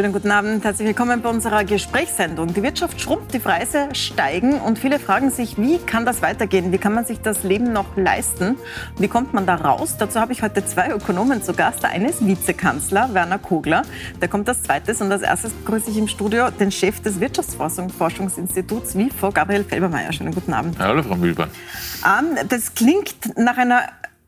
Schönen guten Abend, herzlich willkommen bei unserer Gesprächssendung. Die Wirtschaft schrumpft, die Preise steigen und viele fragen sich, wie kann das weitergehen? Wie kann man sich das Leben noch leisten? Wie kommt man da raus? Dazu habe ich heute zwei Ökonomen zu Gast. Der eine ist Vizekanzler Werner Kogler, der kommt als zweites und als erstes begrüße ich im Studio den Chef des Wirtschaftsforschungsinstituts WIFO, Gabriel Felbermeier. Schönen guten Abend. Hallo, Frau Mühlmann. Ähm, das klingt nach einer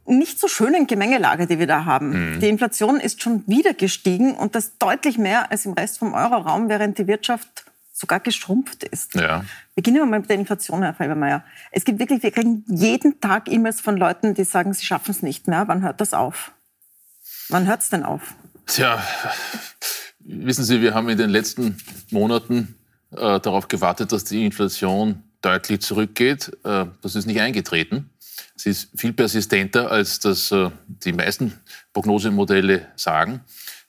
nicht so schönen Gemengelage, die wir da haben. Mhm. Die Inflation ist schon wieder gestiegen und das deutlich mehr als im Rest vom Euroraum, während die Wirtschaft sogar geschrumpft ist. Ja. Beginnen wir mal mit der Inflation, Herr Felbermeier. Es gibt wirklich, wir kriegen jeden Tag E-Mails von Leuten, die sagen, sie schaffen es nicht mehr. Wann hört das auf? Wann hört es denn auf? Tja, wissen Sie, wir haben in den letzten Monaten äh, darauf gewartet, dass die Inflation deutlich zurückgeht. Äh, das ist nicht eingetreten. Sie ist viel persistenter, als das äh, die meisten Prognosemodelle sagen.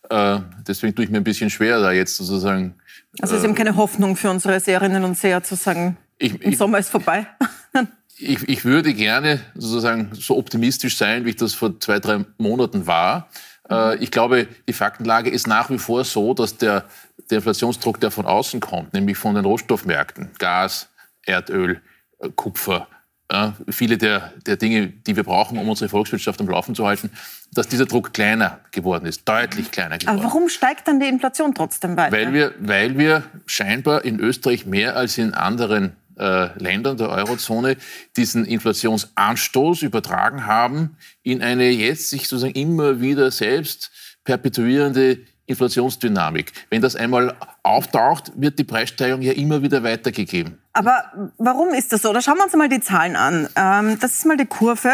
Äh, deswegen tue ich mir ein bisschen schwer, da jetzt sozusagen. Also es ist eben keine Hoffnung für unsere Seherinnen und Seher zu sagen, ich, im Sommer ist vorbei. ich, ich würde gerne sozusagen so optimistisch sein, wie ich das vor zwei, drei Monaten war. Äh, ich glaube, die Faktenlage ist nach wie vor so, dass der, der Inflationsdruck, der von außen kommt, nämlich von den Rohstoffmärkten, Gas, Erdöl, Kupfer, ja, viele der, der Dinge, die wir brauchen, um unsere Volkswirtschaft am Laufen zu halten, dass dieser Druck kleiner geworden ist, deutlich kleiner geworden. Aber warum steigt dann die Inflation trotzdem weiter? Weil wir, weil wir scheinbar in Österreich mehr als in anderen äh, Ländern der Eurozone diesen Inflationsanstoß übertragen haben in eine jetzt sich sozusagen immer wieder selbst perpetuierende Inflationsdynamik. Wenn das einmal auftaucht, wird die Preissteigerung ja immer wieder weitergegeben. Aber warum ist das so? Da schauen wir uns mal die Zahlen an. Ähm, das ist mal die Kurve.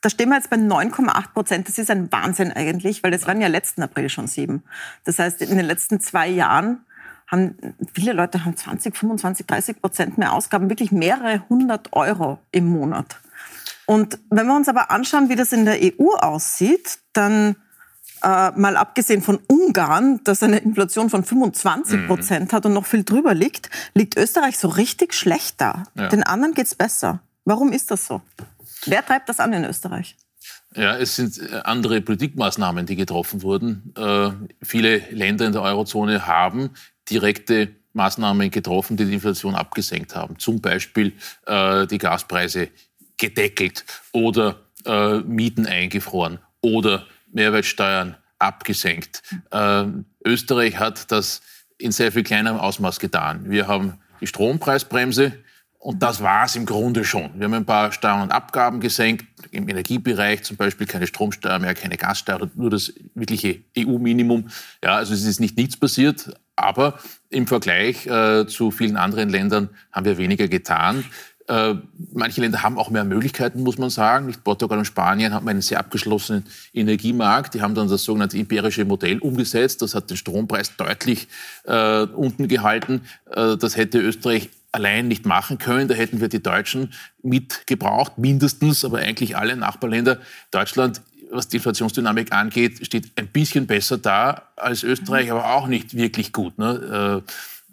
Da stehen wir jetzt bei 9,8 Prozent. Das ist ein Wahnsinn eigentlich, weil das waren ja letzten April schon sieben. Das heißt, in den letzten zwei Jahren haben viele Leute haben 20, 25, 30 Prozent mehr Ausgaben, wirklich mehrere hundert Euro im Monat. Und wenn wir uns aber anschauen, wie das in der EU aussieht, dann äh, mal abgesehen von Ungarn, das eine Inflation von 25 Prozent mhm. hat und noch viel drüber liegt, liegt Österreich so richtig schlecht da. Ja. Den anderen geht's besser. Warum ist das so? Wer treibt das an in Österreich? Ja, es sind äh, andere Politikmaßnahmen, die getroffen wurden. Äh, viele Länder in der Eurozone haben direkte Maßnahmen getroffen, die die Inflation abgesenkt haben. Zum Beispiel äh, die Gaspreise gedeckelt oder äh, Mieten eingefroren oder Mehrwertsteuern abgesenkt. Äh, Österreich hat das in sehr viel kleinerem Ausmaß getan. Wir haben die Strompreisbremse und das war es im Grunde schon. Wir haben ein paar Steuern und Abgaben gesenkt, im Energiebereich zum Beispiel keine Stromsteuer mehr, keine Gassteuer, nur das wirkliche EU-Minimum. Ja, also es ist nicht nichts passiert, aber im Vergleich äh, zu vielen anderen Ländern haben wir weniger getan. Äh, manche Länder haben auch mehr Möglichkeiten, muss man sagen. Nicht Portugal und Spanien haben einen sehr abgeschlossenen Energiemarkt. Die haben dann das sogenannte iberische Modell umgesetzt. Das hat den Strompreis deutlich äh, unten gehalten. Äh, das hätte Österreich allein nicht machen können. Da hätten wir die Deutschen mitgebraucht, mindestens, aber eigentlich alle Nachbarländer. Deutschland was die Inflationsdynamik angeht, steht ein bisschen besser da als Österreich, aber auch nicht wirklich gut. Ne?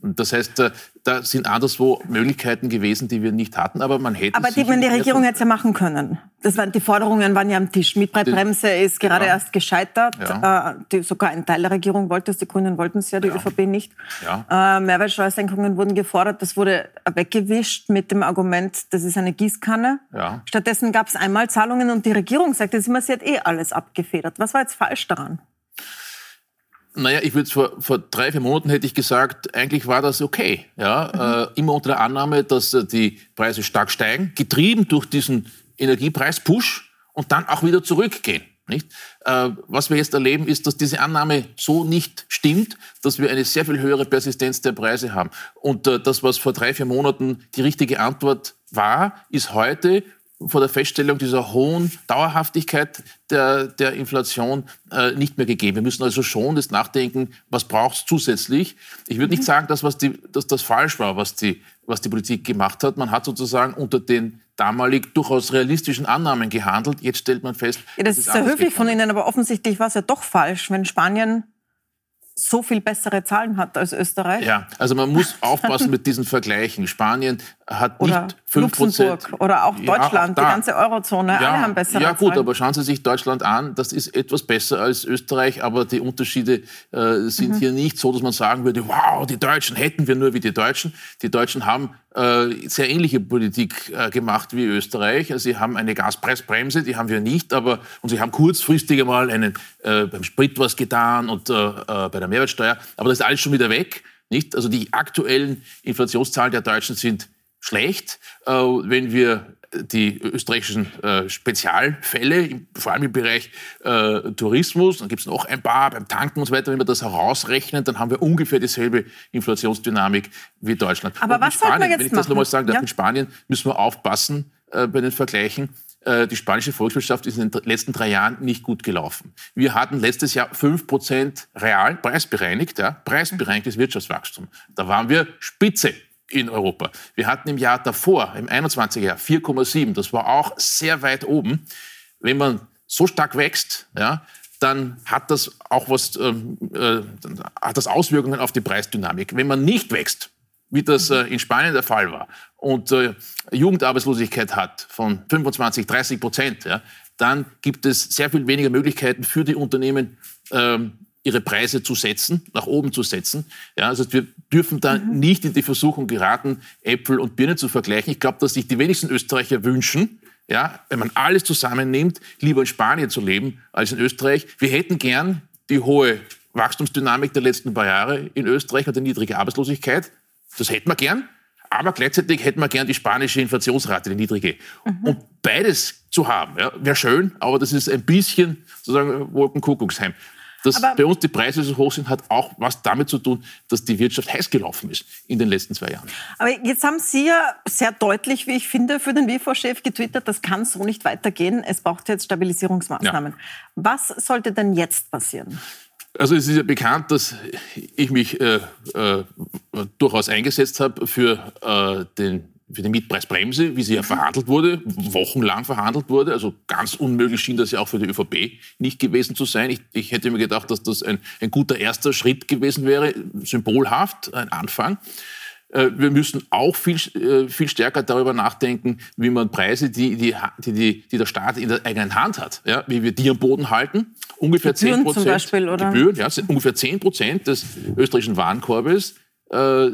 Äh, das heißt, äh, da sind anderswo Möglichkeiten gewesen, die wir nicht hatten, aber man hätte. Aber die, die Regierung hätte es ja machen können. Das waren, die Forderungen waren ja am Tisch. Mietpreisbremse ist gerade ja. erst gescheitert. Ja. Äh, die, sogar ein Teil der Regierung wollte es, die Grünen wollten es ja, die ja. ÖVP nicht. Ja. Äh, Mehrwertsteuersenkungen wurden gefordert. Das wurde weggewischt mit dem Argument, das ist eine Gießkanne. Ja. Stattdessen gab es Einmalzahlungen und die Regierung sagte immer, sie hat eh alles abgefedert. Was war jetzt falsch daran? Naja, ich würde vor, vor drei, vier Monaten hätte ich gesagt, eigentlich war das okay. Ja? Mhm. Äh, immer unter der Annahme, dass äh, die Preise stark steigen, getrieben durch diesen Energiepreis-Push und dann auch wieder zurückgehen. Nicht? Äh, was wir jetzt erleben, ist, dass diese Annahme so nicht stimmt, dass wir eine sehr viel höhere Persistenz der Preise haben. Und äh, das, was vor drei, vier Monaten die richtige Antwort war, ist heute vor der Feststellung dieser hohen Dauerhaftigkeit der, der Inflation äh, nicht mehr gegeben. Wir müssen also schon das nachdenken, was braucht es zusätzlich. Ich würde nicht mhm. sagen, dass, was die, dass das falsch war, was die, was die Politik gemacht hat. Man hat sozusagen unter den damalig durchaus realistischen Annahmen gehandelt. Jetzt stellt man fest... Ja, das, das ist sehr höflich von Ihnen, aber offensichtlich war es ja doch falsch, wenn Spanien so viel bessere Zahlen hat als Österreich. Ja, also man muss aufpassen mit diesen Vergleichen. Spanien hat Oder nicht Luxemburg oder auch Deutschland, ja, auch die ganze Eurozone, ja, alle haben bessere Ja gut, Zahlen. aber schauen Sie sich Deutschland an, das ist etwas besser als Österreich, aber die Unterschiede äh, sind mhm. hier nicht so, dass man sagen würde, wow, die Deutschen hätten wir nur wie die Deutschen. Die Deutschen haben äh, sehr ähnliche Politik äh, gemacht wie Österreich. Also sie haben eine Gaspreisbremse, die haben wir nicht, aber und sie haben kurzfristig einmal einen, äh, beim Sprit was getan und äh, äh, bei der Mehrwertsteuer, aber das ist alles schon wieder weg. Nicht? Also die aktuellen Inflationszahlen der Deutschen sind schlecht. Äh, wenn wir die österreichischen äh, Spezialfälle, vor allem im Bereich äh, Tourismus, dann gibt es noch ein paar beim Tanken und so weiter, wenn wir das herausrechnen, dann haben wir ungefähr dieselbe Inflationsdynamik wie Deutschland. Aber und was Spanien, wir jetzt wenn ich das nochmal sagen darf, ja. in Spanien müssen wir aufpassen äh, bei den Vergleichen. Äh, die spanische Volkswirtschaft ist in den letzten drei Jahren nicht gut gelaufen. Wir hatten letztes Jahr 5% real preisbereinigt, ja, preisbereinigtes Wirtschaftswachstum. Da waren wir Spitze in Europa. Wir hatten im Jahr davor, im 21er Jahr, 4,7. Das war auch sehr weit oben. Wenn man so stark wächst, ja, dann hat das auch was, ähm, äh, hat das Auswirkungen auf die Preisdynamik. Wenn man nicht wächst, wie das äh, in Spanien der Fall war, und äh, Jugendarbeitslosigkeit hat von 25, 30 Prozent, ja, dann gibt es sehr viel weniger Möglichkeiten für die Unternehmen, ähm, ihre Preise zu setzen, nach oben zu setzen. Ja, also wir dürfen da mhm. nicht in die Versuchung geraten, Äpfel und Birnen zu vergleichen. Ich glaube, dass sich die wenigsten Österreicher wünschen, ja, wenn man alles zusammennimmt, lieber in Spanien zu leben als in Österreich. Wir hätten gern die hohe Wachstumsdynamik der letzten paar Jahre in Österreich und die niedrige Arbeitslosigkeit. Das hätten wir gern. Aber gleichzeitig hätten wir gern die spanische Inflationsrate, die niedrige. Mhm. Und beides zu haben, ja, wäre schön, aber das ist ein bisschen sozusagen Wolkenkuckucksheim. Dass Aber bei uns die Preise so hoch sind, hat auch was damit zu tun, dass die Wirtschaft heiß gelaufen ist in den letzten zwei Jahren. Aber jetzt haben Sie ja sehr deutlich, wie ich finde, für den WIFO-Chef getwittert, das kann so nicht weitergehen. Es braucht jetzt Stabilisierungsmaßnahmen. Ja. Was sollte denn jetzt passieren? Also es ist ja bekannt, dass ich mich äh, äh, durchaus eingesetzt habe für äh, den für die Mietpreisbremse, wie sie ja mhm. verhandelt wurde, wochenlang verhandelt wurde. Also ganz unmöglich schien das ja auch für die ÖVP nicht gewesen zu sein. Ich, ich hätte mir gedacht, dass das ein, ein guter erster Schritt gewesen wäre, symbolhaft, ein Anfang. Äh, wir müssen auch viel, äh, viel stärker darüber nachdenken, wie man Preise, die, die, die, die der Staat in der eigenen Hand hat, ja, wie wir die am Boden halten. Ungefähr Gebühren 10 Prozent, Beispiel? Gebühren, ja, ungefähr 10 Prozent des österreichischen Warenkorbes äh,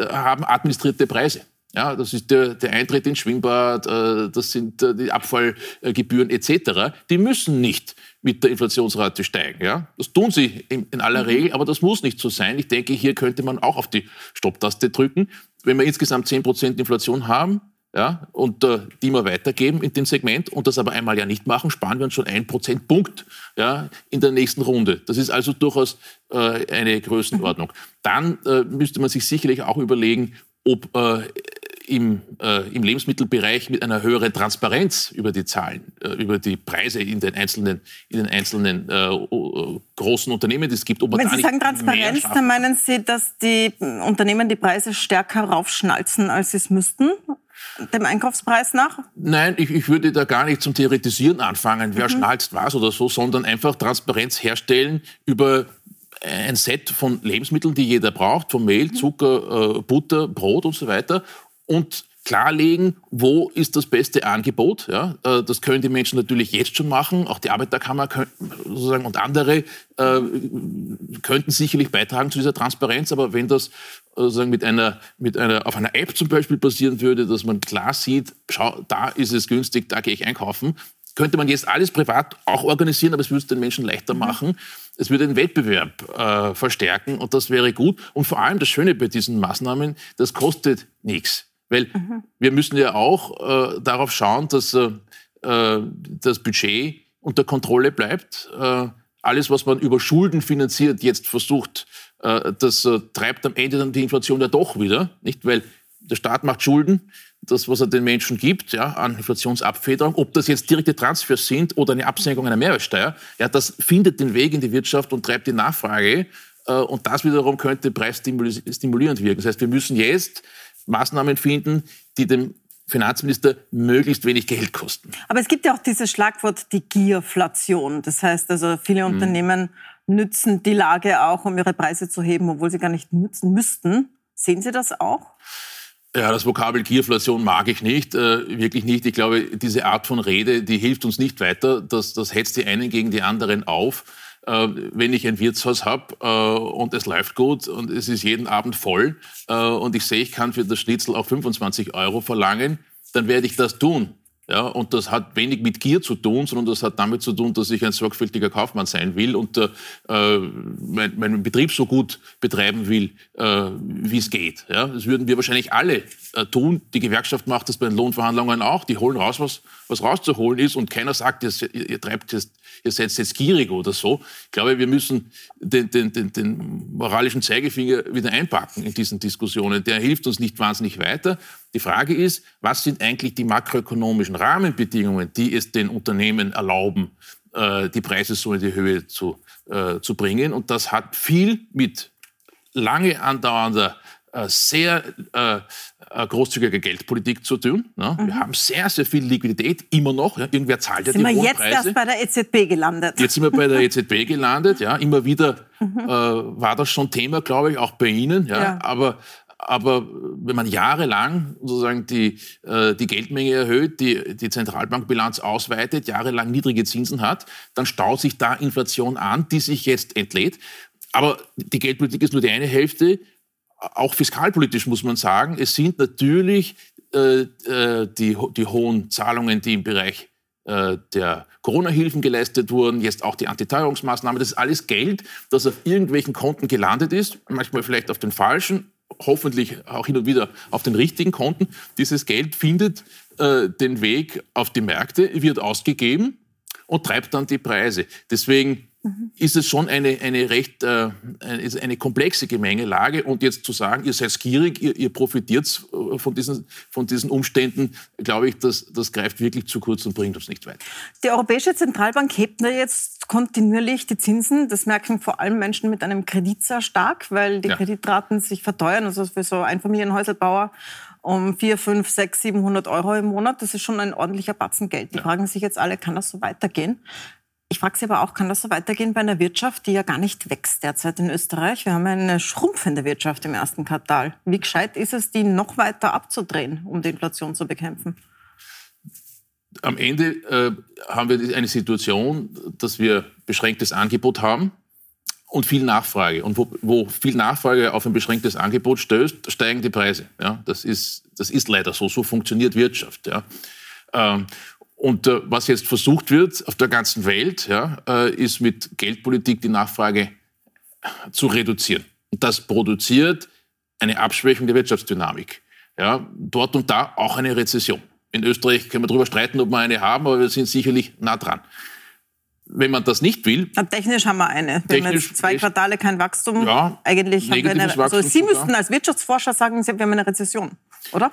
haben administrierte Preise. Ja, das ist der, der Eintritt ins Schwimmbad, äh, das sind äh, die Abfallgebühren etc. Die müssen nicht mit der Inflationsrate steigen. Ja? Das tun sie in, aller mhm. Regel, aber das muss nicht so sein. Ich denke, hier könnte man auch auf die Stopptaste drücken. Wenn wir insgesamt 10% Inflation haben, ja, und äh, die wir weitergeben in dem Segment und das aber einmal ja nicht machen, sparen wir uns schon einen Prozentpunkt ja, in der nächsten Runde. Das ist also durchaus äh, eine Größenordnung. Dann äh, müsste man sich sicherlich auch überlegen, ob im, äh, im Lebensmittelbereich mit einer höheren Transparenz über die Zahlen, äh, über die Preise in den einzelnen, in den einzelnen äh, großen Unternehmen, die es gibt. Wenn Sie sagen Transparenz, dann meinen Sie, dass die Unternehmen die Preise stärker raufschnalzen, als sie es müssten? dem Einkaufspreis nach? Nein, ich, ich, würde da gar nicht zum Theoretisieren anfangen, wer mhm. schnalzt was oder so, sondern einfach Transparenz herstellen über ein Set von Lebensmitteln, die jeder braucht, von Mehl, mhm. Zucker, äh, Butter, Brot und so weiter und klarlegen, wo ist das beste Angebot. Ja, äh, das können die Menschen natürlich jetzt schon machen. Auch die Arbeiterkammer sozusagen und andere äh, könnten sicherlich beitragen zu dieser Transparenz. Aber wenn das sozusagen mit einer, mit einer, auf einer App zum Beispiel passieren würde, dass man klar sieht, schau, da ist es günstig, da gehe ich einkaufen, könnte man jetzt alles privat auch organisieren, aber es würde es den Menschen leichter mhm. machen. Es würde den Wettbewerb äh, verstärken und das wäre gut. Und vor allem das Schöne bei diesen Maßnahmen, das kostet nichts. Weil mhm. wir müssen ja auch äh, darauf schauen, dass äh, äh, das Budget unter Kontrolle bleibt. Äh, alles, was man über Schulden finanziert, jetzt versucht, äh, das äh, treibt am Ende dann die Inflation ja doch wieder, nicht? Weil der Staat macht Schulden, das, was er den Menschen gibt, ja, an Inflationsabfederung, ob das jetzt direkte Transfers sind oder eine Absenkung einer Mehrwertsteuer, ja, das findet den Weg in die Wirtschaft und treibt die Nachfrage. Und das wiederum könnte preisstimulierend wirken. Das heißt, wir müssen jetzt Maßnahmen finden, die dem Finanzminister möglichst wenig Geld kosten. Aber es gibt ja auch dieses Schlagwort die Gierflation. Das heißt also, viele mhm. Unternehmen nützen die Lage auch, um ihre Preise zu heben, obwohl sie gar nicht nützen müssten. Sehen Sie das auch? Ja, das Vokabel Gierflation mag ich nicht, äh, wirklich nicht. Ich glaube, diese Art von Rede, die hilft uns nicht weiter. Das, das hetzt die einen gegen die anderen auf. Äh, wenn ich ein Wirtshaus habe äh, und es läuft gut und es ist jeden Abend voll äh, und ich sehe, ich kann für das Schnitzel auch 25 Euro verlangen, dann werde ich das tun. Ja, und das hat wenig mit Gier zu tun, sondern das hat damit zu tun, dass ich ein sorgfältiger Kaufmann sein will und äh, mein, meinen Betrieb so gut betreiben will, äh, wie es geht. Ja, das würden wir wahrscheinlich alle äh, tun. Die Gewerkschaft macht das bei den Lohnverhandlungen auch. Die holen raus, was, was rauszuholen ist und keiner sagt, ihr, ihr treibt jetzt, ihr seid jetzt gierig oder so. Ich glaube, wir müssen den, den, den, den moralischen Zeigefinger wieder einpacken in diesen Diskussionen. Der hilft uns nicht wahnsinnig weiter. Die Frage ist, was sind eigentlich die makroökonomischen Rahmenbedingungen, die es den Unternehmen erlauben, äh, die Preise so in die Höhe zu, äh, zu bringen? Und das hat viel mit lange andauernder äh, sehr äh, großzügiger Geldpolitik zu tun. Ne? Mhm. Wir haben sehr, sehr viel Liquidität, immer noch. Ja? Irgendwer zahlt ja sind die wir jetzt Preise. erst bei der EZB gelandet? Jetzt sind wir bei der EZB gelandet. Ja? Immer wieder mhm. äh, war das schon Thema, glaube ich, auch bei Ihnen. Ja? ja. Aber, aber wenn man jahrelang sozusagen die, äh, die Geldmenge erhöht, die, die Zentralbankbilanz ausweitet, jahrelang niedrige Zinsen hat, dann staut sich da Inflation an, die sich jetzt entlädt. Aber die Geldpolitik ist nur die eine Hälfte. Auch fiskalpolitisch muss man sagen, es sind natürlich äh, äh die, die hohen Zahlungen, die im Bereich der Corona-Hilfen geleistet wurden, jetzt auch die Antiteuerungsmaßnahmen. Das ist alles Geld, das auf irgendwelchen Konten gelandet ist, manchmal vielleicht auf den falschen, hoffentlich auch hin und wieder auf den richtigen Konten. Dieses Geld findet äh, den Weg auf die Märkte, wird ausgegeben und treibt dann die Preise. Deswegen mhm. ist es schon eine, eine recht äh, eine komplexe Gemengelage. Und jetzt zu sagen, ihr seid gierig, ihr, ihr profitiert äh, von diesen, von diesen Umständen, glaube ich, das, das greift wirklich zu kurz und bringt uns nicht weiter. Die Europäische Zentralbank hebt jetzt kontinuierlich die Zinsen. Das merken vor allem Menschen mit einem Kredit sehr stark, weil die ja. Kreditraten sich verteuern. Also für so Einfamilienhäuselbauer um 4, 5, 6, 700 Euro im Monat. Das ist schon ein ordentlicher Batzen Geld. Die ja. fragen sich jetzt alle, kann das so weitergehen? Ich frage Sie aber auch, kann das so weitergehen bei einer Wirtschaft, die ja gar nicht wächst derzeit in Österreich? Wir haben eine schrumpfende Wirtschaft im ersten Quartal. Wie gescheit ist es, die noch weiter abzudrehen, um die Inflation zu bekämpfen? Am Ende äh, haben wir eine Situation, dass wir beschränktes Angebot haben und viel Nachfrage. Und wo, wo, viel Nachfrage auf ein beschränktes Angebot stößt, steigen die Preise. Ja, das, ist, das ist leider so. So funktioniert Wirtschaft. Ja. Ähm, und äh, was jetzt versucht wird auf der ganzen Welt, ja, äh, ist mit Geldpolitik die Nachfrage zu reduzieren. Und das produziert eine Abschwächung der Wirtschaftsdynamik. Ja, dort und da auch eine Rezession. In Österreich können wir darüber streiten, ob wir eine haben, aber wir sind sicherlich nah dran wenn man das nicht will. Aber technisch haben wir eine. Wir jetzt zwei Quartale kein Wachstum, ja, eigentlich haben wir eine. Also Sie müssten als Wirtschaftsforscher sagen, wir haben eine Rezession, oder?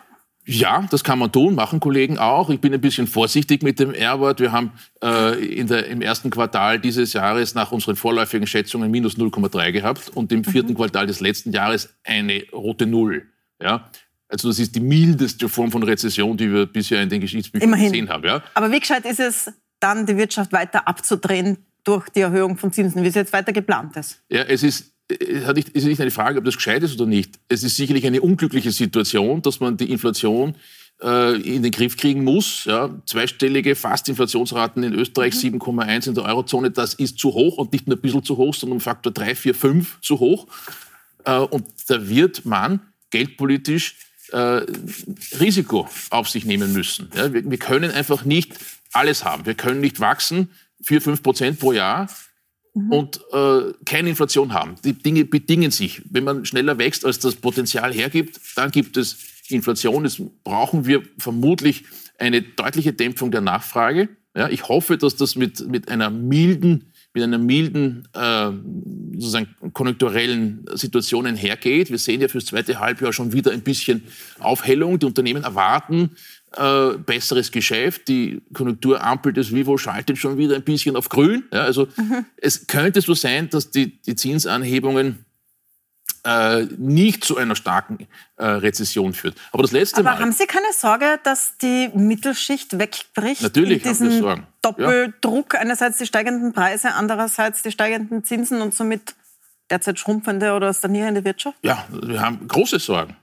Ja, das kann man tun, machen Kollegen auch. Ich bin ein bisschen vorsichtig mit dem R-Wort. Wir haben äh, in der, im ersten Quartal dieses Jahres nach unseren vorläufigen Schätzungen minus 0,3 gehabt und im vierten mhm. Quartal des letzten Jahres eine rote Null. Ja? Also das ist die mildeste Form von Rezession, die wir bisher in den Geschichtsbüchern Immerhin. gesehen haben. Ja? Aber wie gescheit ist es, dann die Wirtschaft weiter abzudrehen durch die Erhöhung von Zinsen, wie es jetzt weiter geplant ist? Ja, es ist es ist nicht eine Frage, ob das gescheit ist oder nicht. Es ist sicherlich eine unglückliche Situation, dass man die Inflation äh, in den Griff kriegen muss. Ja, zweistellige Fastinflationsraten in Österreich, mhm. 7,1 in der Eurozone, das ist zu hoch und nicht nur ein bisschen zu hoch, sondern um Faktor 3, 4, 5 zu hoch. Äh, und da wird man geldpolitisch äh, Risiko auf sich nehmen müssen. Ja, wir können einfach nicht alles haben. Wir können nicht wachsen, 4, 5 Prozent pro Jahr mhm. und äh, keine Inflation haben. Die Dinge bedingen sich. Wenn man schneller wächst, als das Potenzial hergibt, dann gibt es Inflation. Jetzt brauchen wir vermutlich eine deutliche Dämpfung der Nachfrage. Ja, ich hoffe, dass das mit, mit einer milden mit einer milden äh, sozusagen konjunkturellen Situation einhergeht. Wir sehen ja fürs zweite Halbjahr schon wieder ein bisschen Aufhellung. Die Unternehmen erwarten äh, besseres Geschäft. Die Konjunkturampel des Vivo schaltet schon wieder ein bisschen auf grün. Ja, also mhm. es könnte so sein, dass die, die Zinsanhebungen äh, nicht zu einer starken äh, Rezession führt. Aber das letzte Aber Mal. haben Sie keine Sorge, dass die Mittelschicht wegbricht? Natürlich haben wir Sorgen. Doppeldruck, ja. einerseits die steigenden Preise, andererseits die steigenden Zinsen und somit derzeit schrumpfende oder stagnierende Wirtschaft? Ja, wir haben große Sorgen.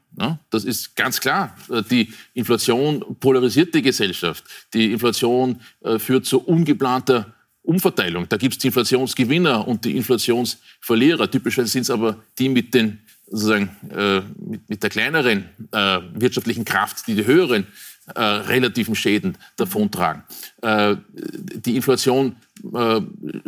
Das ist ganz klar. Die Inflation polarisiert die Gesellschaft. Die Inflation äh, führt zu ungeplanter Umverteilung. Da gibt es die Inflationsgewinner und die Inflationsverlierer. Typischerweise sind es aber die mit den sozusagen äh, mit, mit, der kleineren äh, wirtschaftlichen Kraft, die die höheren äh, relativen Schäden davontragen. Äh, die Inflation äh,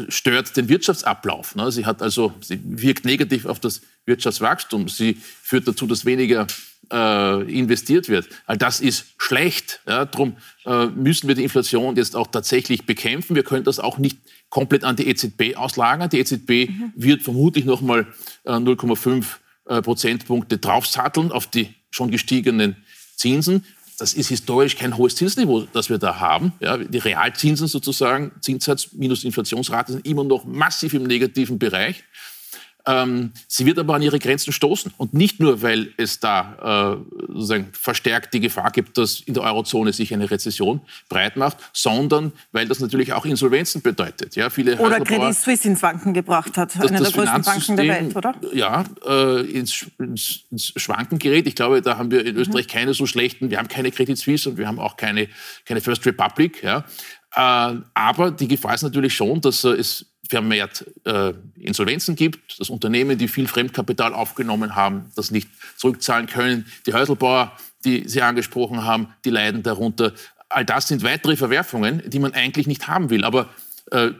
stört den Wirtschaftsablauf. Ne? Sie hat also, sie wirkt negativ auf das Wirtschaftswachstum. Sie führt dazu, dass weniger äh, investiert wird. All das ist schlecht. Ja? Darum äh, müssen wir die Inflation jetzt auch tatsächlich bekämpfen. Wir können das auch nicht komplett an die EZB auslagern. Die EZB mhm. wird vermutlich noch mal äh, 0,5 äh, Prozentpunkte draufsatteln auf die schon gestiegenen Zinsen. Das ist historisch kein hohes Zinsniveau, das wir da haben. Ja, die Realzinsen sozusagen, Zinssatz minus Inflationsrate, sind immer noch massiv im negativen Bereich. Ähm, sie wird aber an ihre Grenzen stoßen. Und nicht nur, weil es da äh, sozusagen verstärkt die Gefahr gibt, dass in der Eurozone sich eine Rezession breit macht, sondern weil das natürlich auch Insolvenzen bedeutet. Ja, viele oder Credit Suisse ins Wanken gebracht hat, eine der größten Banken der Welt, oder? Ja, äh, ins, ins, ins, Schwanken gerät. Ich glaube, da haben wir in. Österreich mhm. keine so schlechten, wir haben keine Credit Suisse und wir haben auch keine, keine First Republic. Ja. Äh, aber die Gefahr ist natürlich schon, dass es vermehrt äh, Insolvenzen gibt, dass Unternehmen, die viel Fremdkapital aufgenommen haben, das nicht zurückzahlen können. Die Häuselbauer, die Sie angesprochen haben, die leiden darunter. All das sind weitere Verwerfungen, die man eigentlich nicht haben will. Aber äh,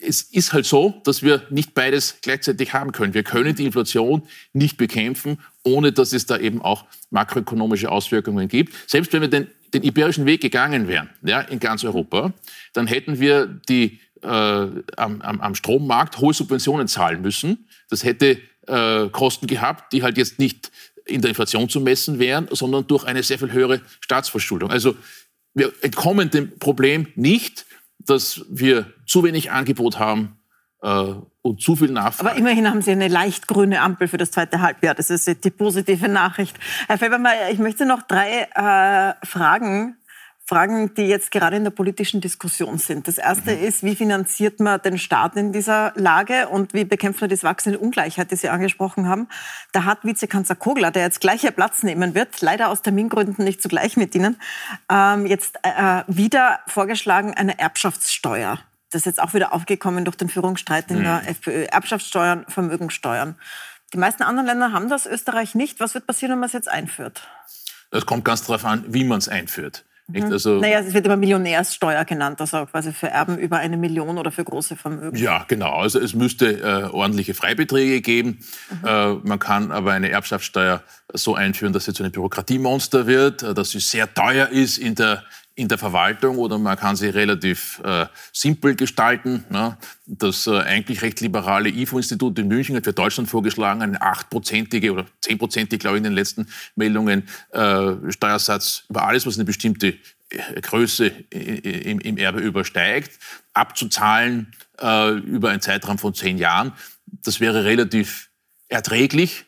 es ist halt so, dass wir nicht beides gleichzeitig haben können. Wir können die Inflation nicht bekämpfen, ohne dass es da eben auch makroökonomische Auswirkungen gibt. Selbst wenn wir den, den iberischen Weg gegangen wären, ja, in ganz Europa, dann hätten wir die äh, am, am, Strommarkt hohe Subventionen zahlen müssen. Das hätte äh, Kosten gehabt, die halt jetzt nicht in der Inflation zu messen wären, sondern durch eine sehr viel höhere Staatsverschuldung. Also wir entkommen dem Problem nicht, dass wir zu wenig Angebot haben äh, und zu viel Nachfrage. Aber immerhin haben Sie eine leicht grüne Ampel für das zweite Halbjahr. Das ist die positive Nachricht. Herr Felbermeier, ich möchte noch drei äh, Fragen Fragen, die jetzt gerade in der politischen Diskussion sind. Das erste mhm. ist, wie finanziert man den Staat in dieser Lage und wie bekämpft man das wachsende Ungleichheit, die Sie angesprochen haben. Da hat Vizekanzler Kogler, der jetzt gleicher Platz nehmen wird, leider aus Termingründen nicht zugleich mit Ihnen, ähm, jetzt äh, wieder vorgeschlagen eine Erbschaftssteuer. Das ist jetzt auch wieder aufgekommen durch den Führungsstreit in mhm. der FPÖ. Erbschaftssteuern, Vermögensteuern. Die meisten anderen Länder haben das, Österreich nicht. Was wird passieren, wenn man es jetzt einführt? Es kommt ganz darauf an, wie man es einführt. Nicht? Mhm. Also, naja, es wird immer Millionärssteuer genannt, also quasi für Erben über eine Million oder für große Vermögen. Ja, genau. Also es müsste äh, ordentliche Freibeträge geben. Mhm. Äh, man kann aber eine Erbschaftssteuer so einführen, dass sie zu einem Bürokratiemonster wird, äh, dass sie sehr teuer ist in der in der Verwaltung oder man kann sie relativ äh, simpel gestalten. Ne? Das äh, eigentlich recht liberale IFO-Institut in München hat für Deutschland vorgeschlagen, einen achtprozentige oder zehnprozentige, glaube ich, in den letzten Meldungen äh, Steuersatz über alles, was eine bestimmte äh, Größe im, im Erbe übersteigt, abzuzahlen äh, über einen Zeitraum von zehn Jahren. Das wäre relativ erträglich.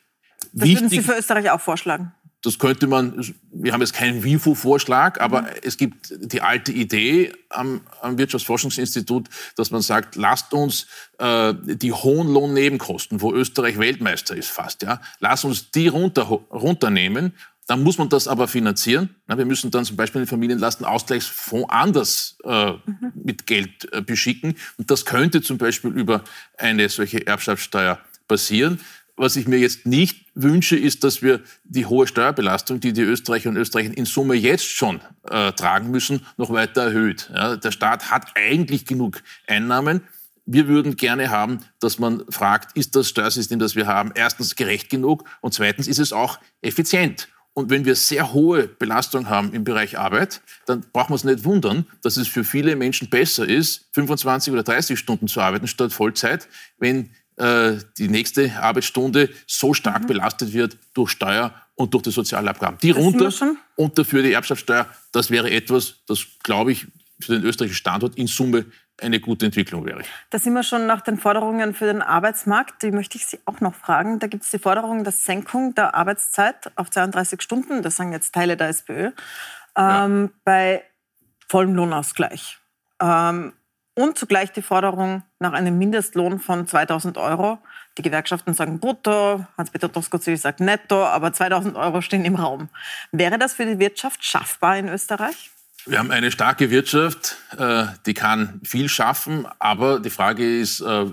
Das Wichtig, würden Sie für Österreich auch vorschlagen? Das könnte man, wir haben jetzt keinen WIFO-Vorschlag, aber mhm. es gibt die alte Idee am, am, Wirtschaftsforschungsinstitut, dass man sagt, lasst uns äh, die hohen Lohnnebenkosten, wo Österreich Weltmeister ist fast, ja, lasst uns die runter, runternehmen. Dann muss man das aber finanzieren. wir müssen dann zum Beispiel den Familienlastenausgleichsfonds anders äh, mhm. mit Geld äh, beschicken. Und das könnte zum Beispiel über eine solche Erbschaftssteuer passieren. Was ich mir jetzt nicht wünsche, ist, dass wir die hohe Steuerbelastung, die die Österreicher und Österreicher in Summe jetzt schon äh, tragen müssen, noch weiter erhöht. Ja, der Staat hat eigentlich genug Einnahmen. Wir würden gerne haben, dass man fragt, ist das Steuersystem, das wir haben, erstens gerecht genug und zweitens ist es auch effizient. Und wenn wir sehr hohe Belastung haben im Bereich Arbeit, dann braucht man es nicht wundern, dass es für viele Menschen besser ist, 25 oder 30 Stunden zu arbeiten statt Vollzeit, wenn die nächste Arbeitsstunde so stark mhm. belastet wird durch Steuer und durch die Sozialabgaben. Die das runter und dafür die Erbschaftssteuer, das wäre etwas, das, glaube ich, für den österreichischen Standort in Summe eine gute Entwicklung wäre. Da sind wir schon nach den Forderungen für den Arbeitsmarkt. Die möchte ich Sie auch noch fragen. Da gibt es die Forderung der Senkung der Arbeitszeit auf 32 Stunden. Das sagen jetzt Teile der SPÖ. Ähm, ja. Bei vollem Lohnausgleich. Ähm, und zugleich die Forderung nach einem Mindestlohn von 2000 Euro. Die Gewerkschaften sagen brutto, Hans-Peter Doskozil sagt netto, aber 2000 Euro stehen im Raum. Wäre das für die Wirtschaft schaffbar in Österreich? Wir haben eine starke Wirtschaft, äh, die kann viel schaffen, aber die Frage ist, äh,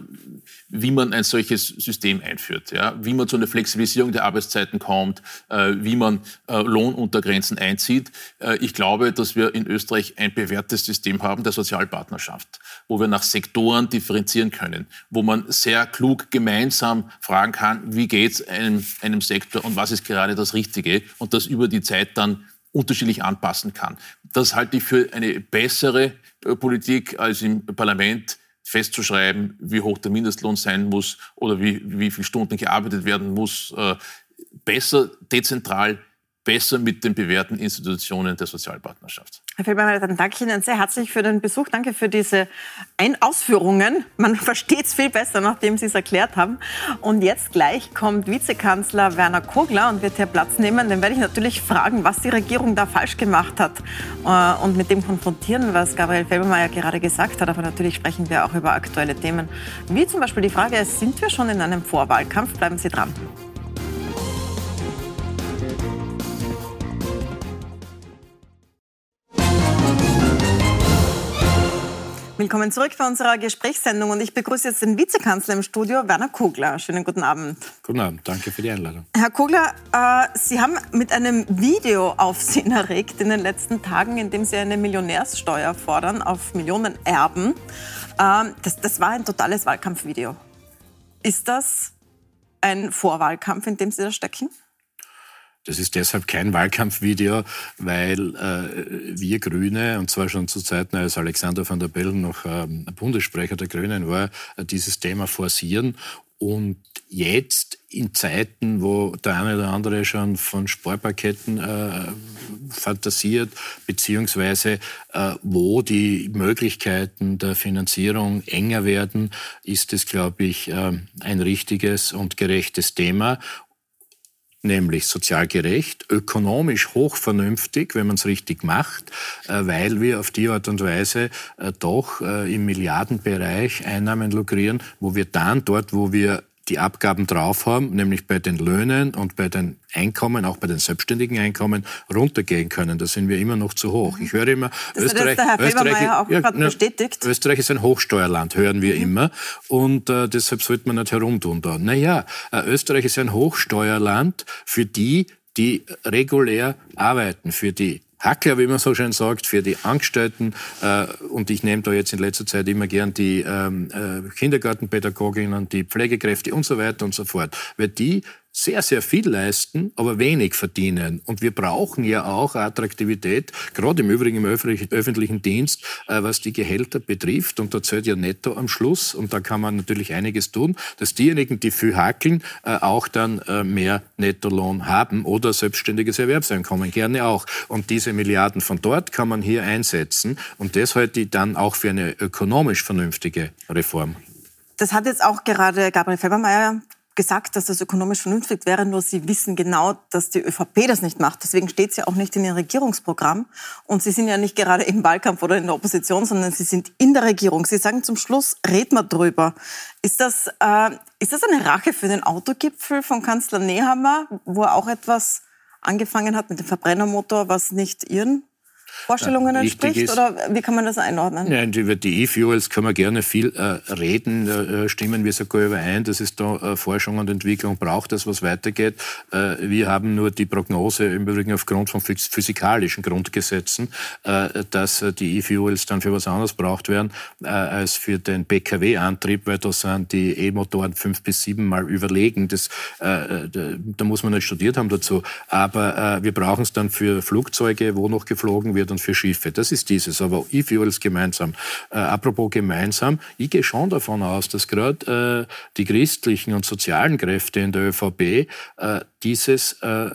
wie man ein solches System einführt, ja? wie man zu einer Flexibilisierung der Arbeitszeiten kommt, äh, wie man Lohnuntergrenzen einzieht. Ich glaube, dass wir in Österreich ein bewährtes System haben der Sozialpartnerschaft, wo wir nach Sektoren differenzieren können, wo man sehr klug gemeinsam fragen kann, wie geht es einem, einem Sektor und was ist gerade das Richtige und das über die Zeit dann unterschiedlich anpassen kann. Das halte ich für eine bessere äh, Politik als im Parlament festzuschreiben, wie hoch der Mindestlohn sein muss oder wie, wie viele Stunden gearbeitet werden muss. Äh, besser dezentral besser mit den bewährten Institutionen der Sozialpartnerschaft. Herr Feldmann, dann danke ich Ihnen sehr herzlich für den Besuch. Danke für diese Ein Ausführungen. Man versteht es viel besser, nachdem Sie es erklärt haben. Und jetzt gleich kommt Vizekanzler Werner Kogler und wird hier Platz nehmen. Den werde ich natürlich fragen, was die Regierung da falsch gemacht hat äh, und mit dem konfrontieren, was Gabriel Felbermeier gerade gesagt hat. Aber natürlich sprechen wir auch über aktuelle Themen, wie zum Beispiel die Frage, sind wir schon in einem Vorwahlkampf? Bleiben Sie dran. Willkommen zurück bei unserer Gesprächssendung und ich begrüße jetzt den Vizekanzler im Studio, Werner Kogler. Schönen guten Abend. Guten Abend, danke für die Einladung. Herr Kogler, äh, Sie haben mit einem Video Aufsehen erregt in den letzten Tagen, in dem Sie eine Millionärssteuer fordern auf Millionenerben. Äh, das, das war ein totales Wahlkampfvideo. Ist das ein Vorwahlkampf, in dem Sie da stecken? Das ist deshalb kein Wahlkampfvideo, weil äh, wir Grüne, und zwar schon zu Zeiten, als Alexander van der Bellen noch ähm, Bundessprecher der Grünen war, äh, dieses Thema forcieren. Und jetzt in Zeiten, wo der eine oder andere schon von Sparpaketten äh, fantasiert, beziehungsweise äh, wo die Möglichkeiten der Finanzierung enger werden, ist es, glaube ich, äh, ein richtiges und gerechtes Thema nämlich sozial gerecht, ökonomisch hochvernünftig, wenn man es richtig macht, äh, weil wir auf die Art und Weise äh, doch äh, im Milliardenbereich Einnahmen lukrieren, wo wir dann dort, wo wir die Abgaben drauf haben, nämlich bei den Löhnen und bei den Einkommen, auch bei den selbstständigen Einkommen, runtergehen können. Da sind wir immer noch zu hoch. Ich höre immer, das Österreich, der Herr Österreich, auch ja, bestätigt. Österreich ist ein Hochsteuerland, hören wir mhm. immer. Und äh, deshalb sollte man nicht herumtun da. Naja, äh, Österreich ist ein Hochsteuerland für die, die regulär arbeiten, für die Hackler, wie man so schön sagt, für die Angestellten. Äh, und ich nehme da jetzt in letzter Zeit immer gern die ähm, äh, Kindergartenpädagoginnen, die Pflegekräfte und so weiter und so fort. Weil die sehr, sehr viel leisten, aber wenig verdienen. Und wir brauchen ja auch Attraktivität, gerade im Übrigen im öffentlichen Dienst, äh, was die Gehälter betrifft. Und da zählt ja netto am Schluss. Und da kann man natürlich einiges tun, dass diejenigen, die viel hackeln, äh, auch dann äh, mehr Nettolohn haben oder selbstständiges Erwerbseinkommen. Gerne auch. Und diese Milliarden von dort kann man hier einsetzen. Und das halte ich dann auch für eine ökonomisch vernünftige Reform. Das hat jetzt auch gerade Gabriel Felbermeier gesagt, dass das ökonomisch vernünftig wäre, nur Sie wissen genau, dass die ÖVP das nicht macht. Deswegen steht es ja auch nicht in Ihrem Regierungsprogramm. Und Sie sind ja nicht gerade im Wahlkampf oder in der Opposition, sondern Sie sind in der Regierung. Sie sagen zum Schluss, red mal drüber. Ist das, äh, ist das eine Rache für den Autogipfel von Kanzler Nehammer, wo er auch etwas angefangen hat mit dem Verbrennermotor, was nicht Ihren Vorstellungen entspricht? Ist, oder wie kann man das einordnen? Nein, über die E-Fuels kann man gerne viel äh, reden. Äh, stimmen wir sogar überein, dass es da äh, Forschung und Entwicklung braucht, dass was weitergeht. Äh, wir haben nur die Prognose, im Übrigen aufgrund von physikalischen Grundgesetzen, äh, dass äh, die E-Fuels dann für was anderes braucht werden als für den PKW-Antrieb, weil da sind die E-Motoren fünf bis sieben Mal überlegen. Das, da muss man nicht studiert haben dazu. Aber wir brauchen es dann für Flugzeuge, wo noch geflogen wird und für Schiffe. Das ist dieses. Aber E-Fuels gemeinsam. Äh, apropos gemeinsam, ich gehe schon davon aus, dass gerade äh, die christlichen und sozialen Kräfte in der ÖVP äh, dieses äh,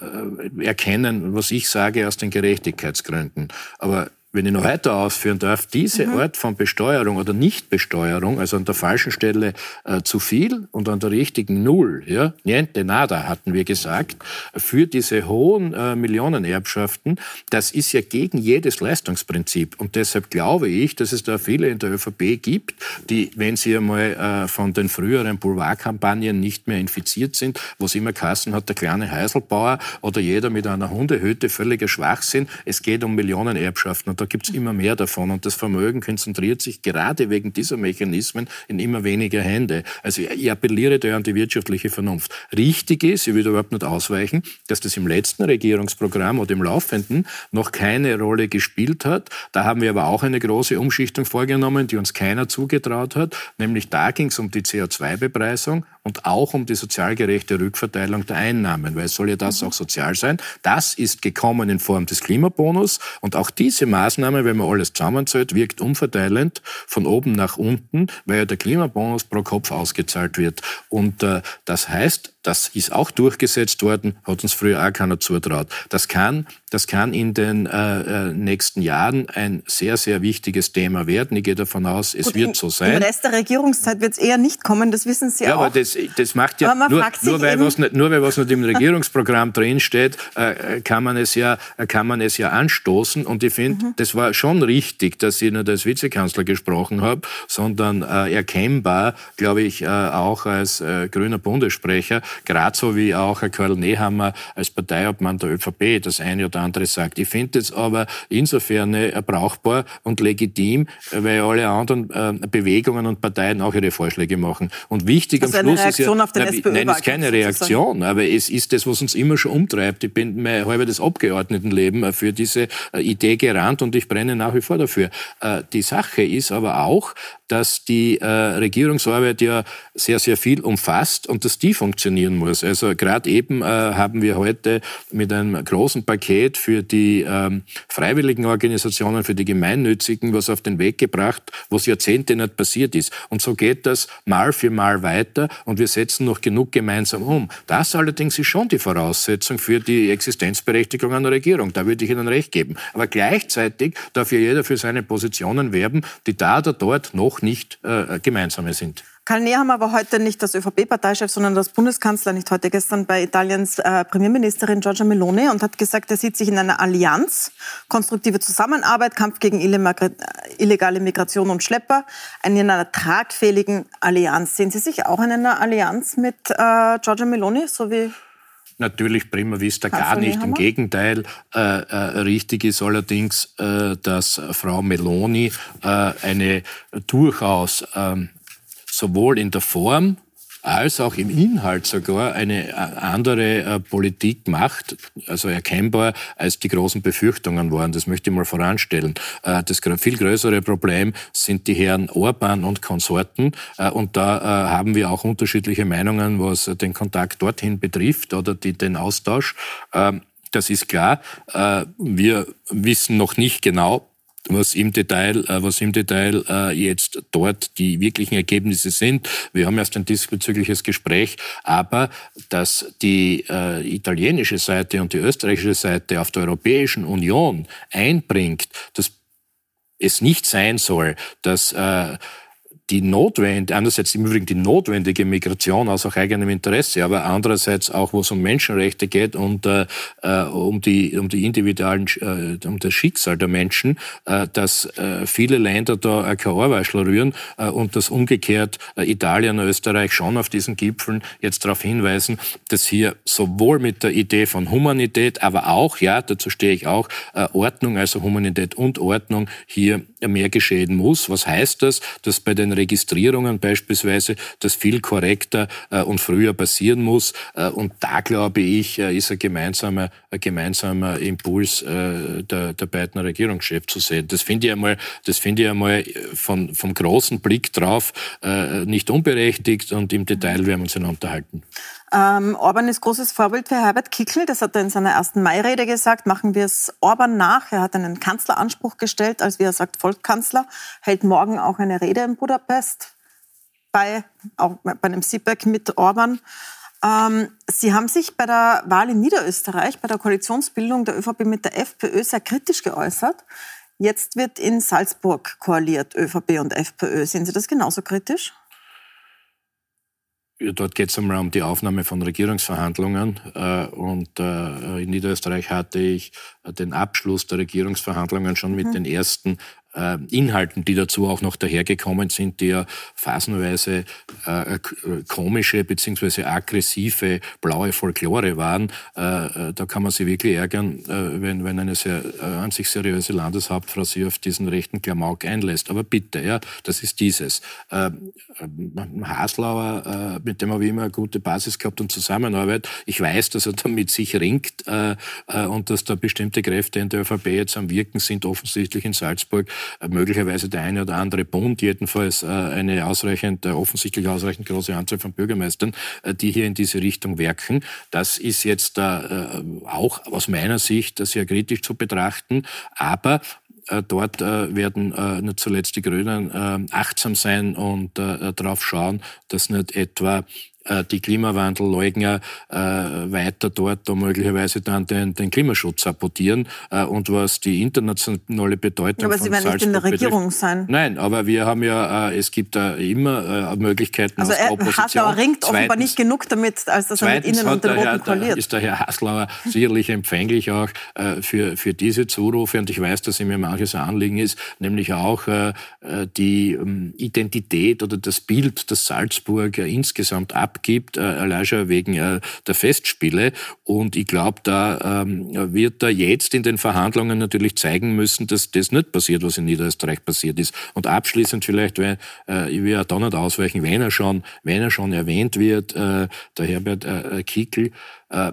erkennen, was ich sage, aus den Gerechtigkeitsgründen. Aber wenn ich noch weiter ausführen darf, diese mhm. Art von Besteuerung oder Nichtbesteuerung, also an der falschen Stelle äh, zu viel und an der richtigen Null, ja, niente nada, hatten wir gesagt, für diese hohen äh, Millionenerbschaften, das ist ja gegen jedes Leistungsprinzip. Und deshalb glaube ich, dass es da viele in der ÖVP gibt, die, wenn sie einmal äh, von den früheren Boulevardkampagnen nicht mehr infiziert sind, wo es immer Kassen hat, der kleine Heiselbauer oder jeder mit einer Hundehütte, völliger Schwachsinn. Es geht um Millionenerbschaften und da gibt es immer mehr davon. Und das Vermögen konzentriert sich gerade wegen dieser Mechanismen in immer weniger Hände. Also ich appelliere da an die wirtschaftliche Vernunft. Richtig ist, ich will überhaupt nicht ausweichen, dass das im letzten Regierungsprogramm oder im laufenden noch keine Rolle gespielt hat. Da haben wir aber auch eine große Umschichtung vorgenommen, die uns keiner zugetraut hat. Nämlich da ging es um die CO2-Bepreisung und auch um die sozial gerechte Rückverteilung der Einnahmen, weil es soll ja das mhm. auch sozial sein. Das ist gekommen in Form des Klimabonus und auch diese Maßnahme, wenn man alles zusammenzählt, wirkt umverteilend von oben nach unten, weil ja der Klimabonus pro Kopf ausgezahlt wird. Und äh, das heißt, das ist auch durchgesetzt worden, hat uns früher auch keiner zutraut. Das kann, das kann in den äh, äh, nächsten Jahren ein sehr, sehr wichtiges Thema werden. Ich gehe davon aus, es Gut, wird so sein. Im Rest der Regierungszeit wird es eher nicht kommen, das wissen Sie ja, auch. Aber das, das macht ja, nur, nur, weil was nicht, nur weil was nicht im Regierungsprogramm drinsteht, äh, kann, man es ja, kann man es ja anstoßen. Und ich finde, mhm. das war schon richtig, dass ich nicht als Vizekanzler gesprochen habe, sondern äh, erkennbar, glaube ich, äh, auch als äh, grüner Bundessprecher, gerade so wie auch Herr Karl Nehammer als Parteiobmann der ÖVP das eine oder andere sagt. Ich finde es aber insofern äh, brauchbar und legitim, weil alle anderen äh, Bewegungen und Parteien auch ihre Vorschläge machen. Und wichtig also am Schluss ist ja, auf den na, nein, es ist keine Reaktion, aber es ist das, was uns immer schon umtreibt. Ich bin mein halbes Abgeordnetenleben äh, für diese Idee gerannt und ich brenne nach wie vor dafür. Die Sache ist aber auch, dass die äh, Regierungsarbeit ja sehr, sehr viel umfasst und dass die funktionieren muss. Also gerade eben äh, haben wir heute mit einem großen Paket für die ähm, freiwilligen Organisationen, für die Gemeinnützigen was auf den Weg gebracht, was Jahrzehnte nicht passiert ist. Und so geht das Mal für Mal weiter und wir setzen noch genug gemeinsam um. Das allerdings ist schon die Voraussetzung für die Existenzberechtigung einer Regierung. Da würde ich Ihnen recht geben. Aber gleichzeitig darf ja jeder für seine Positionen werben, die da oder dort noch nicht äh, gemeinsame sind. Karl Nehammer war heute nicht das ÖVP-Parteichef, sondern das Bundeskanzler, nicht heute, gestern bei Italiens äh, Premierministerin Giorgia Meloni und hat gesagt, er sieht sich in einer Allianz, konstruktive Zusammenarbeit, Kampf gegen illegale Migration und Schlepper, in einer tragfähigen Allianz. Sehen Sie sich auch in einer Allianz mit äh, Giorgia Meloni, so wie Natürlich prima vista gar nicht. Im Gegenteil, äh, äh, richtig ist allerdings, äh, dass Frau Meloni äh, eine durchaus ähm, sowohl in der Form als auch im Inhalt sogar eine äh, andere äh, Politik macht, also erkennbar, als die großen Befürchtungen waren. Das möchte ich mal voranstellen. Äh, das viel größere Problem sind die Herren Orban und Konsorten. Und da haben wir auch unterschiedliche Meinungen, was den Kontakt dorthin betrifft oder die, den Austausch. Ähm, das ist klar. Wir wissen noch nicht genau, was im Detail, äh, was im Detail äh, jetzt dort die wirklichen Ergebnisse sind. Wir haben erst ein diesbezügliches Gespräch, aber dass die äh, italienische Seite und die österreichische Seite auf der Europäischen Union einbringt, dass es nicht sein soll, dass äh, die notwendige, einerseits im Übrigen die notwendige Migration aus auch eigenem Interesse, aber andererseits auch, wo es um Menschenrechte geht und äh, äh, um die um die individuellen äh, um das Schicksal der Menschen, äh, dass äh, viele Länder da kein Ohrweischler rühren äh, und dass umgekehrt äh, Italien Österreich schon auf diesen Gipfeln jetzt darauf hinweisen, dass hier sowohl mit der Idee von Humanität, aber auch, ja, dazu stehe ich auch, äh, Ordnung, also Humanität und Ordnung hier mehr geschehen muss. Was heißt das? Dass bei den Registrierungen beispielsweise das viel korrekter äh, und früher passieren muss. Äh, und da, glaube ich, äh, ist ein gemeinsamer, ein gemeinsamer Impuls der, der beiden Regierungschefs zu sehen. Das finde ich einmal, das finde ich einmal von, vom großen Blick drauf nicht unberechtigt und im Detail werden wir uns dann unterhalten. Ähm, Orban ist großes Vorbild für Herbert Kickl. Das hat er in seiner ersten Mai-Rede gesagt. Machen wir es Orban nach. Er hat einen Kanzleranspruch gestellt, als wie er sagt, Volkskanzler. Hält morgen auch eine Rede in Budapest bei, auch bei einem CPEC mit Orban. Ähm, Sie haben sich bei der Wahl in Niederösterreich, bei der Koalitionsbildung der ÖVP mit der FPÖ sehr kritisch geäußert. Jetzt wird in Salzburg koaliert, ÖVP und FPÖ. Sehen Sie das genauso kritisch? Dort geht es einmal um die Aufnahme von Regierungsverhandlungen. Äh, und äh, in Niederösterreich hatte ich den Abschluss der Regierungsverhandlungen schon mit mhm. den ersten Inhalten, die dazu auch noch dahergekommen sind, die ja phasenweise äh, äh komische bzw. aggressive blaue Folklore waren. Äh, äh, da kann man sich wirklich ärgern, äh, wenn, wenn eine sehr an sich seriöse Landeshauptfrau sich auf diesen rechten Klamauk einlässt. Aber bitte, ja, das ist dieses. Haslauer, mit dem habe ich immer eine gute Basis gehabt und Zusammenarbeit. Ich weiß, dass er damit sich ringt und dass da bestimmte Kräfte in der ÖVP jetzt am Wirken sind, offensichtlich in Salzburg, äh, möglicherweise der eine oder andere Bund, jedenfalls äh, eine ausreichend, äh, offensichtlich ausreichend große Anzahl von Bürgermeistern, die hier in diese Richtung wirken. Das ist jetzt auch aus meiner Sicht sehr kritisch zu betrachten. Aber dort werden nicht zuletzt die Grünen achtsam sein und darauf schauen, dass nicht etwa äh, die Klimawandelleugner äh, weiter dort da möglicherweise dann den, den Klimaschutz sabotieren. Äh, und was die internationale Bedeutung aber Sie werden nicht in der Regierung betrifft, sein. Nein, aber wir haben ja, äh, es gibt da immer äh, Möglichkeiten also aus der Opposition. Haslauer ringt zweitens, offenbar nicht genug damit, als dass er mit Ihnen und den Roten koaliert. ist der Herr Haslauer sicherlich empfänglich auch äh, für, für diese Zurufe. Und ich weiß, dass ihm ja manches Anliegen ist, nämlich auch äh, die ähm, Identität oder das Bild, das Salzburg insgesamt ab abgibt, äh, allein schon wegen äh, der Festspiele. Und ich glaube, da ähm, wird er jetzt in den Verhandlungen natürlich zeigen müssen, dass das nicht passiert, was in Niederösterreich passiert ist. Und abschließend vielleicht, weil äh, ich will ja da nicht ausweichen, wenn er schon, wenn er schon erwähnt wird, äh, der Herbert äh, Kickel, äh,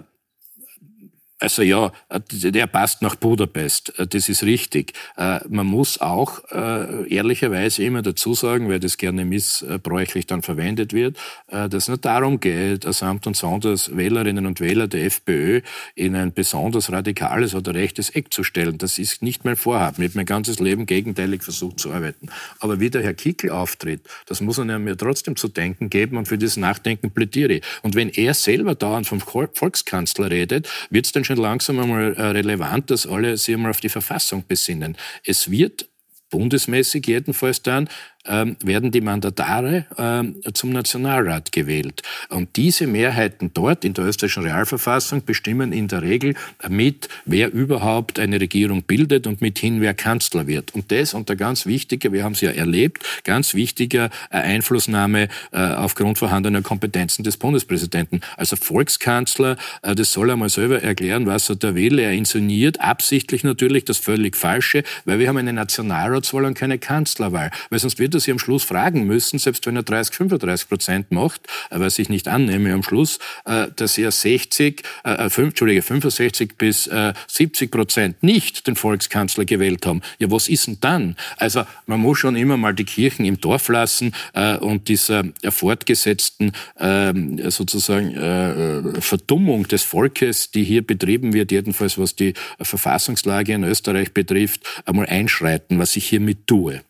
also ja, der passt nach Budapest, das ist richtig. Äh, man muss auch äh, ehrlicherweise immer dazu sagen, weil das gerne missbräuchlich dann verwendet wird, äh, dass es nicht darum geht, samt und sonders Wählerinnen und Wähler der FPÖ in ein besonders radikales oder rechtes Eck zu stellen. Das ist nicht mein Vorhaben. Ich habe mein ganzes Leben gegenteilig versucht zu arbeiten. Aber wie der Herr Kickel auftritt, das muss er mir trotzdem zu denken geben und für dieses Nachdenken plädiere ich. Und wenn er selber dauernd vom Volkskanzler redet, wird es dann schon langsam einmal äh, relevant, dass alle sich einmal auf die Verfassung besinnen. Es wird bundesmäßig jedenfalls dann werden die Mandatare ähm, zum Nationalrat gewählt. Und diese Mehrheiten dort in der österreichischen Realverfassung bestimmen in der Regel mit, wer überhaupt eine Regierung bildet und mithin wer Kanzler wird. Und das unter ganz wichtiger, wir haben es ja erlebt, ganz wichtiger äh, Einflussnahme äh, aufgrund vorhandener Kompetenzen des Bundespräsidenten. Also Volkskanzler, äh, das soll er mal selber erklären, was er da will. Er inszeniert absichtlich natürlich das völlig Falsche, weil wir haben eine Nationalratswahl und keine Kanzlerwahl. Weil sonst wird dass Sie am Schluss fragen müssen, selbst wenn er 30, 35 Prozent macht, äh, was ich nicht annehme am Schluss, äh, dass er 60, äh, 5, Entschuldige, 65 bis äh, 70 Prozent nicht den Volkskanzler gewählt haben. Ja, was ist denn dann? Also man muss schon immer mal die Kirchen im Dorf lassen äh, und dieser fortgesetzten ähm, sozusagen äh, Verdummung des Volkes, die hier betrieben wird, jedenfalls was die Verfassungslage in Österreich betrifft, einmal einschreiten, was ich hiermit tue.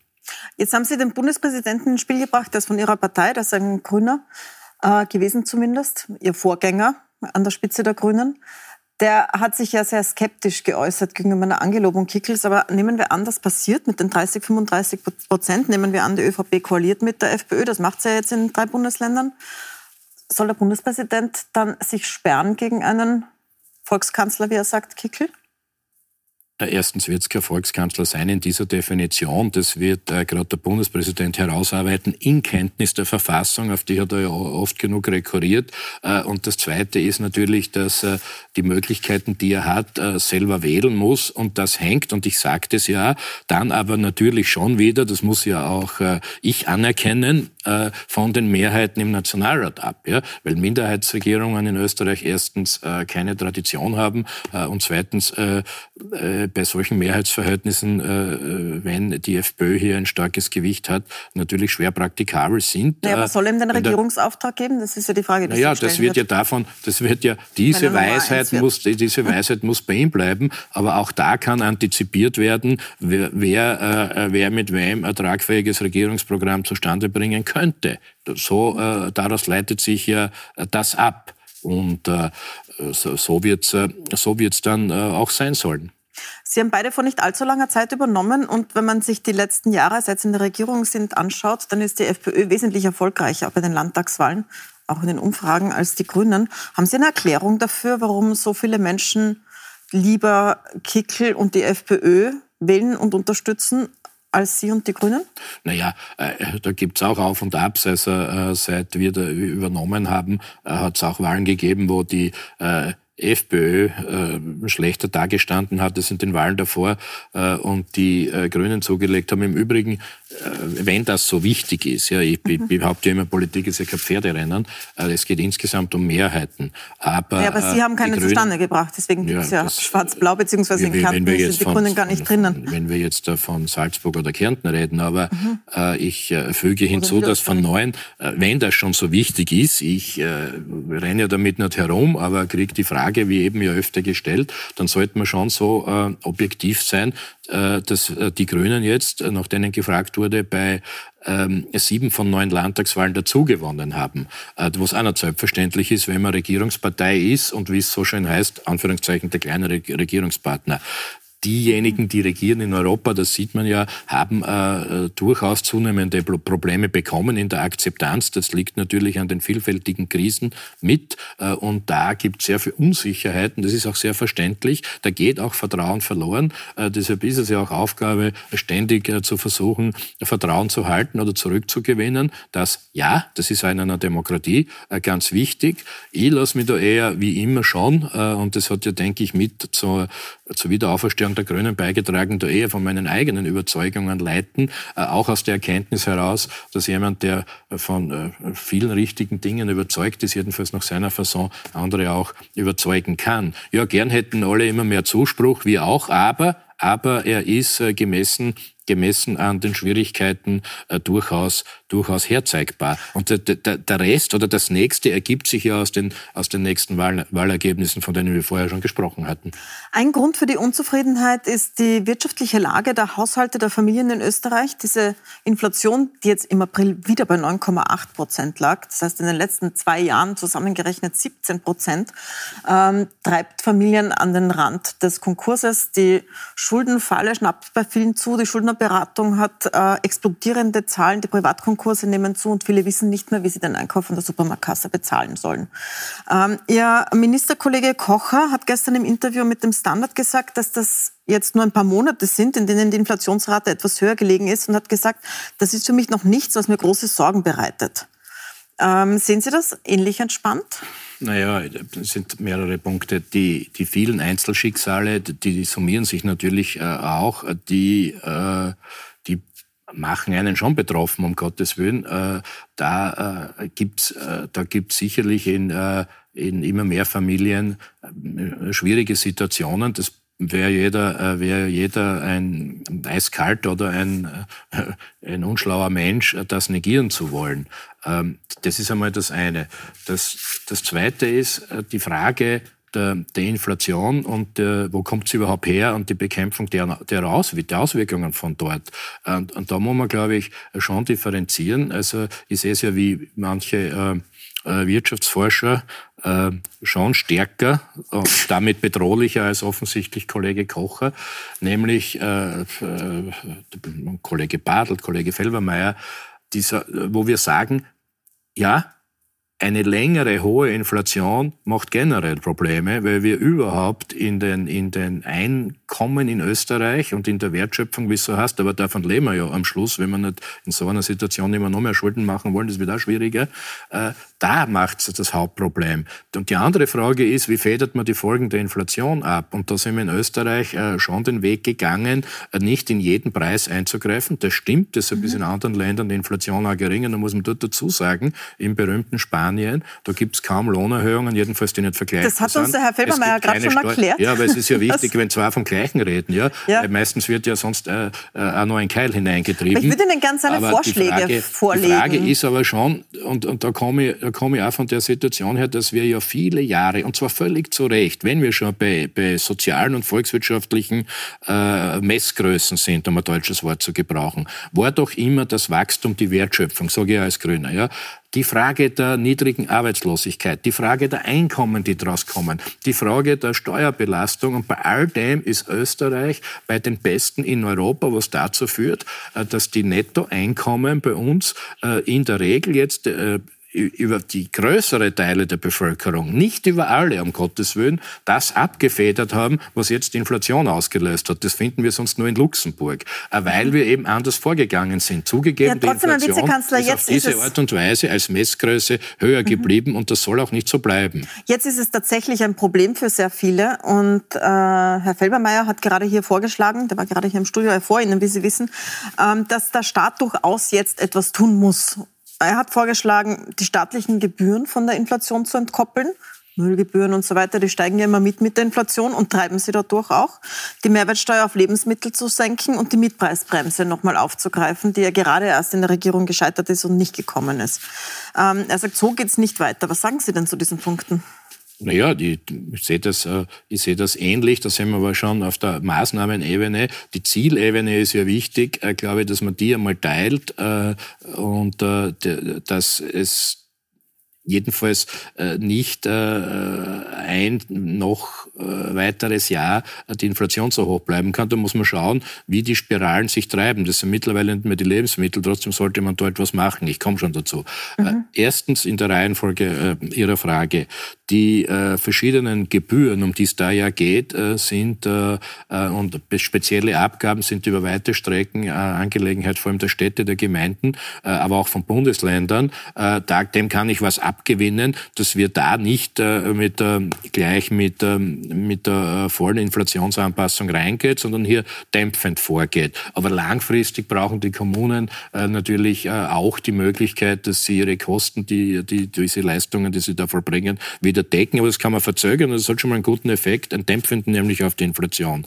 Jetzt haben Sie den Bundespräsidenten ins Spiel gebracht, der ist von Ihrer Partei, das ist ein Grüner äh, gewesen zumindest, Ihr Vorgänger an der Spitze der Grünen. Der hat sich ja sehr skeptisch geäußert gegenüber einer Angelobung Kickels. Aber nehmen wir an, das passiert mit den 30, 35 Prozent. Nehmen wir an, die ÖVP koaliert mit der FPÖ. Das macht sie ja jetzt in drei Bundesländern. Soll der Bundespräsident dann sich sperren gegen einen Volkskanzler, wie er sagt, Kickel? Erstens wird es kein Volkskanzler sein in dieser Definition. Das wird äh, gerade der Bundespräsident herausarbeiten in Kenntnis der Verfassung, auf die hat er ja oft genug rekurriert. Äh, und das Zweite ist natürlich, dass er die Möglichkeiten, die er hat, äh, selber wählen muss. Und das hängt, und ich sagte es ja, dann aber natürlich schon wieder, das muss ja auch äh, ich anerkennen, äh, von den Mehrheiten im Nationalrat ab. Ja? Weil Minderheitsregierungen in Österreich erstens äh, keine Tradition haben und zweitens bei solchen Mehrheitsverhältnissen, äh, wenn die FPÖ hier ein starkes Gewicht hat, natürlich schwer praktikabel sind. Ja, aber soll ihm den Regierungsauftrag geben? Das ist ja die Frage, die Naja, das wird, wird ja davon, das wird ja, diese Weisheit muss, diese Weisheit muss bei ihm bleiben, aber auch da kann antizipiert werden, wer, wer, äh, wer mit wem ein tragfähiges Regierungsprogramm zustande bringen könnte. So, äh, daraus leitet sich ja das ab. Und äh, so, so wird es so wird's dann äh, auch sein sollen. Sie haben beide vor nicht allzu langer Zeit übernommen und wenn man sich die letzten Jahre, seit Sie in der Regierung sind, anschaut, dann ist die FPÖ wesentlich erfolgreicher, bei den Landtagswahlen, auch in den Umfragen, als die Grünen. Haben Sie eine Erklärung dafür, warum so viele Menschen lieber Kickel und die FPÖ wählen und unterstützen als Sie und die Grünen? Naja, äh, da gibt es auch Auf und Abs. Also äh, seit wir da übernommen haben, äh, hat es auch Wahlen gegeben, wo die äh, FPÖ äh, schlechter dargestanden hat als in den Wahlen davor äh, und die äh, Grünen zugelegt haben. Im Übrigen, wenn das so wichtig ist, ja, ich mhm. behaupte ja immer, Politik ist ja kein Pferderennen, äh, es geht insgesamt um Mehrheiten. Aber, ja, aber Sie haben keine Grünen, zustande gebracht, deswegen gibt es ja, ja schwarz-blau, beziehungsweise in Kärnten sind die Grünen gar nicht drinnen. Wenn wir jetzt von Salzburg oder Kärnten reden, aber mhm. äh, ich äh, füge hinzu, dass von neun, äh, wenn das schon so wichtig ist, ich äh, renne ja damit nicht herum, aber kriege die Frage, wie eben ja öfter gestellt, dann sollte man schon so äh, objektiv sein, äh, dass äh, die Grünen jetzt, äh, nach denen gefragt wurde, bei ähm, sieben von neun Landtagswahlen dazugewonnen haben. Äh, was auch nicht selbstverständlich ist, wenn man Regierungspartei ist und wie es so schön heißt, Anführungszeichen der kleine Regierungspartner diejenigen, die regieren in Europa, das sieht man ja, haben äh, durchaus zunehmende Probleme bekommen in der Akzeptanz. Das liegt natürlich an den vielfältigen Krisen mit. Äh, und da gibt es sehr viel Unsicherheiten. Das ist auch sehr verständlich. Da geht auch Vertrauen verloren. Äh, deshalb ist es ja auch Aufgabe, ständig äh, zu versuchen, Vertrauen zu halten oder zurückzugewinnen. Das, ja, das ist in einer Demokratie äh, ganz wichtig. Ich lasse mich da eher wie immer schon, äh, und das hat ja, denke ich, mit zur, zur Wiederauferstehung Aufklärung der Grünen beigetragen, da eher von meinen eigenen Überzeugungen leiten, äh, auch aus der Erkenntnis heraus, dass jemand, der von äh, vielen richtigen Dingen überzeugt ist, jedenfalls nach seiner Fasson, andere auch überzeugen kann. Ja, gern hätten alle immer mehr Zuspruch, wir auch, aber aber er ist äh, gemessen gemessen an den Schwierigkeiten äh, durchaus, durchaus herzeigbar. Und der, der, der Rest oder das nächste ergibt sich ja aus den, aus den nächsten Wahl, Wahlergebnissen, von denen wir vorher schon gesprochen hatten. Ein Grund für die Unzufriedenheit ist die wirtschaftliche Lage der Haushalte der Familien in Österreich. Diese Inflation, die jetzt im April wieder bei 9,8 Prozent lag, das heißt in den letzten zwei Jahren zusammengerechnet 17 Prozent, ähm, treibt Familien an den Rand des Konkurses. Die Schuldenfalle schnappt bei vielen zu. Die Schuldner Beratung hat äh, explodierende Zahlen, die Privatkonkurse nehmen zu und viele wissen nicht mehr, wie sie den Einkauf an der Supermarktkasse bezahlen sollen. Ähm, Ihr Ministerkollege Kocher hat gestern im Interview mit dem Standard gesagt, dass das jetzt nur ein paar Monate sind, in denen die Inflationsrate etwas höher gelegen ist und hat gesagt, das ist für mich noch nichts, was mir große Sorgen bereitet. Ähm, sehen Sie das ähnlich entspannt? Naja, es sind mehrere Punkte. Die, die vielen Einzelschicksale, die summieren sich natürlich äh, auch. Die, äh, die machen einen schon betroffen, um Gottes Willen. Äh, da äh, gibt's, äh, da gibt's sicherlich in, äh, in immer mehr Familien äh, schwierige Situationen. Das wäre jeder, wäre jeder ein eiskalt oder ein, ein unschlauer Mensch, das negieren zu wollen. Ähm, das ist einmal das eine. Das, das zweite ist die Frage, der, der, Inflation und der, wo kommt sie überhaupt her und die Bekämpfung der, der, Aus, der Auswirkungen von dort. Und, und, da muss man, glaube ich, schon differenzieren. Also ich sehe es ja wie manche äh, Wirtschaftsforscher äh, schon stärker und damit bedrohlicher als offensichtlich Kollege Kocher, nämlich äh, äh, Kollege Badl, Kollege Felbermeier, dieser, wo wir sagen, ja, eine längere hohe Inflation macht generell Probleme, weil wir überhaupt in den, in den Einkommen in Österreich und in der Wertschöpfung, wie es so heißt, aber davon leben wir ja am Schluss, wenn wir nicht in so einer Situation immer noch mehr Schulden machen wollen, das wird auch schwieriger, äh, da macht es das Hauptproblem. Und die andere Frage ist, wie federt man die Folgen der Inflation ab? Und da sind wir in Österreich äh, schon den Weg gegangen, äh, nicht in jeden Preis einzugreifen. Das stimmt, deshalb mhm. ist in anderen Ländern die Inflation auch geringer. Da muss man dort dazu sagen, im berühmten Spanien, da gibt es kaum Lohnerhöhungen, jedenfalls die nicht vergleichbar sind. Das hat uns der Herr Felbermeier gerade schon erklärt. Ja, aber es ist ja wichtig, wenn zwei vom Gleichen reden. Ja? ja. Meistens wird ja sonst äh, äh auch noch ein Keil hineingetrieben. ich würde Ihnen gerne seine aber Vorschläge die Frage, vorlegen. Die Frage ist aber schon, und, und da komme ich, komme ich auch von der Situation her, dass wir ja viele Jahre, und zwar völlig zu Recht, wenn wir schon bei, bei sozialen und volkswirtschaftlichen äh, Messgrößen sind, um ein deutsches Wort zu gebrauchen, war doch immer das Wachstum die Wertschöpfung, sage ich als Grüner. Ja? die Frage der niedrigen Arbeitslosigkeit, die Frage der Einkommen, die daraus kommen, die Frage der Steuerbelastung. Und bei all dem ist Österreich bei den Besten in Europa, was dazu führt, äh, dass die Nettoeinkommen bei uns äh, in der Regel jetzt äh, über die größere Teile der Bevölkerung, nicht über alle, um Gottes Willen, das abgefedert haben, was jetzt die Inflation ausgelöst hat. Das finden wir sonst nur in Luxemburg, äh, weil wir eben anders vorgegangen sind. Zugegeben, ja, trotzdem, die Inflation ist auf diese Art und Weise als Messgröße höher mhm. geblieben und das soll auch nicht so bleiben. Jetzt ist es tatsächlich ein Problem für sehr viele und äh, Herr Felbermeier hat gerade hier vorgeschlagen, der war gerade hier im Studio vor Ihnen, wie Sie wissen, ähm, dass der Staat durchaus jetzt etwas tun muss er hat vorgeschlagen, die staatlichen Gebühren von der Inflation zu entkoppeln. Müllgebühren und so weiter, die steigen ja immer mit mit der Inflation und treiben sie dadurch auch. Die Mehrwertsteuer auf Lebensmittel zu senken und die Mietpreisbremse nochmal aufzugreifen, die ja gerade erst in der Regierung gescheitert ist und nicht gekommen ist. Ähm, er sagt, so geht's nicht weiter. Was sagen Sie denn zu diesen Punkten? Naja, die, ich sehe das, äh, ich sehe das ähnlich. Da sind wir aber schon auf der Maßnahmenebene. Die Zielebene ist ja wichtig, äh, glaube ich, dass man die einmal teilt äh, und dass es jedenfalls äh, nicht äh, ein noch äh, weiteres Jahr die Inflation so hoch bleiben kann. Da muss man schauen, wie die Spiralen sich treiben. Das sind mittlerweile nicht mehr die Lebensmittel, trotzdem sollte man dort was machen. Ich komme schon dazu. Mhm. Erstens in der Reihenfolge Ihrer Frage. Die äh, verschiedenen Gebühren, um die es da ja geht, äh, sind äh, äh, und spezielle Abgaben sind über weite Strecken äh, Angelegenheit vor allem der Städte, der Gemeinden, äh, aber auch von Bundesländern. Äh, da, dem kann ich was abgewinnen, dass wir da nicht äh, mit, äh, gleich mit, äh, mit der äh, vollen Inflationsanpassung reingeht, sondern hier dämpfend vorgeht. Aber langfristig brauchen die Kommunen natürlich auch die Möglichkeit, dass sie ihre Kosten, die, die diese Leistungen, die sie da vollbringen, wieder decken, aber das kann man verzögern das hat schon mal einen guten Effekt, einen dämpfenden nämlich auf die Inflation.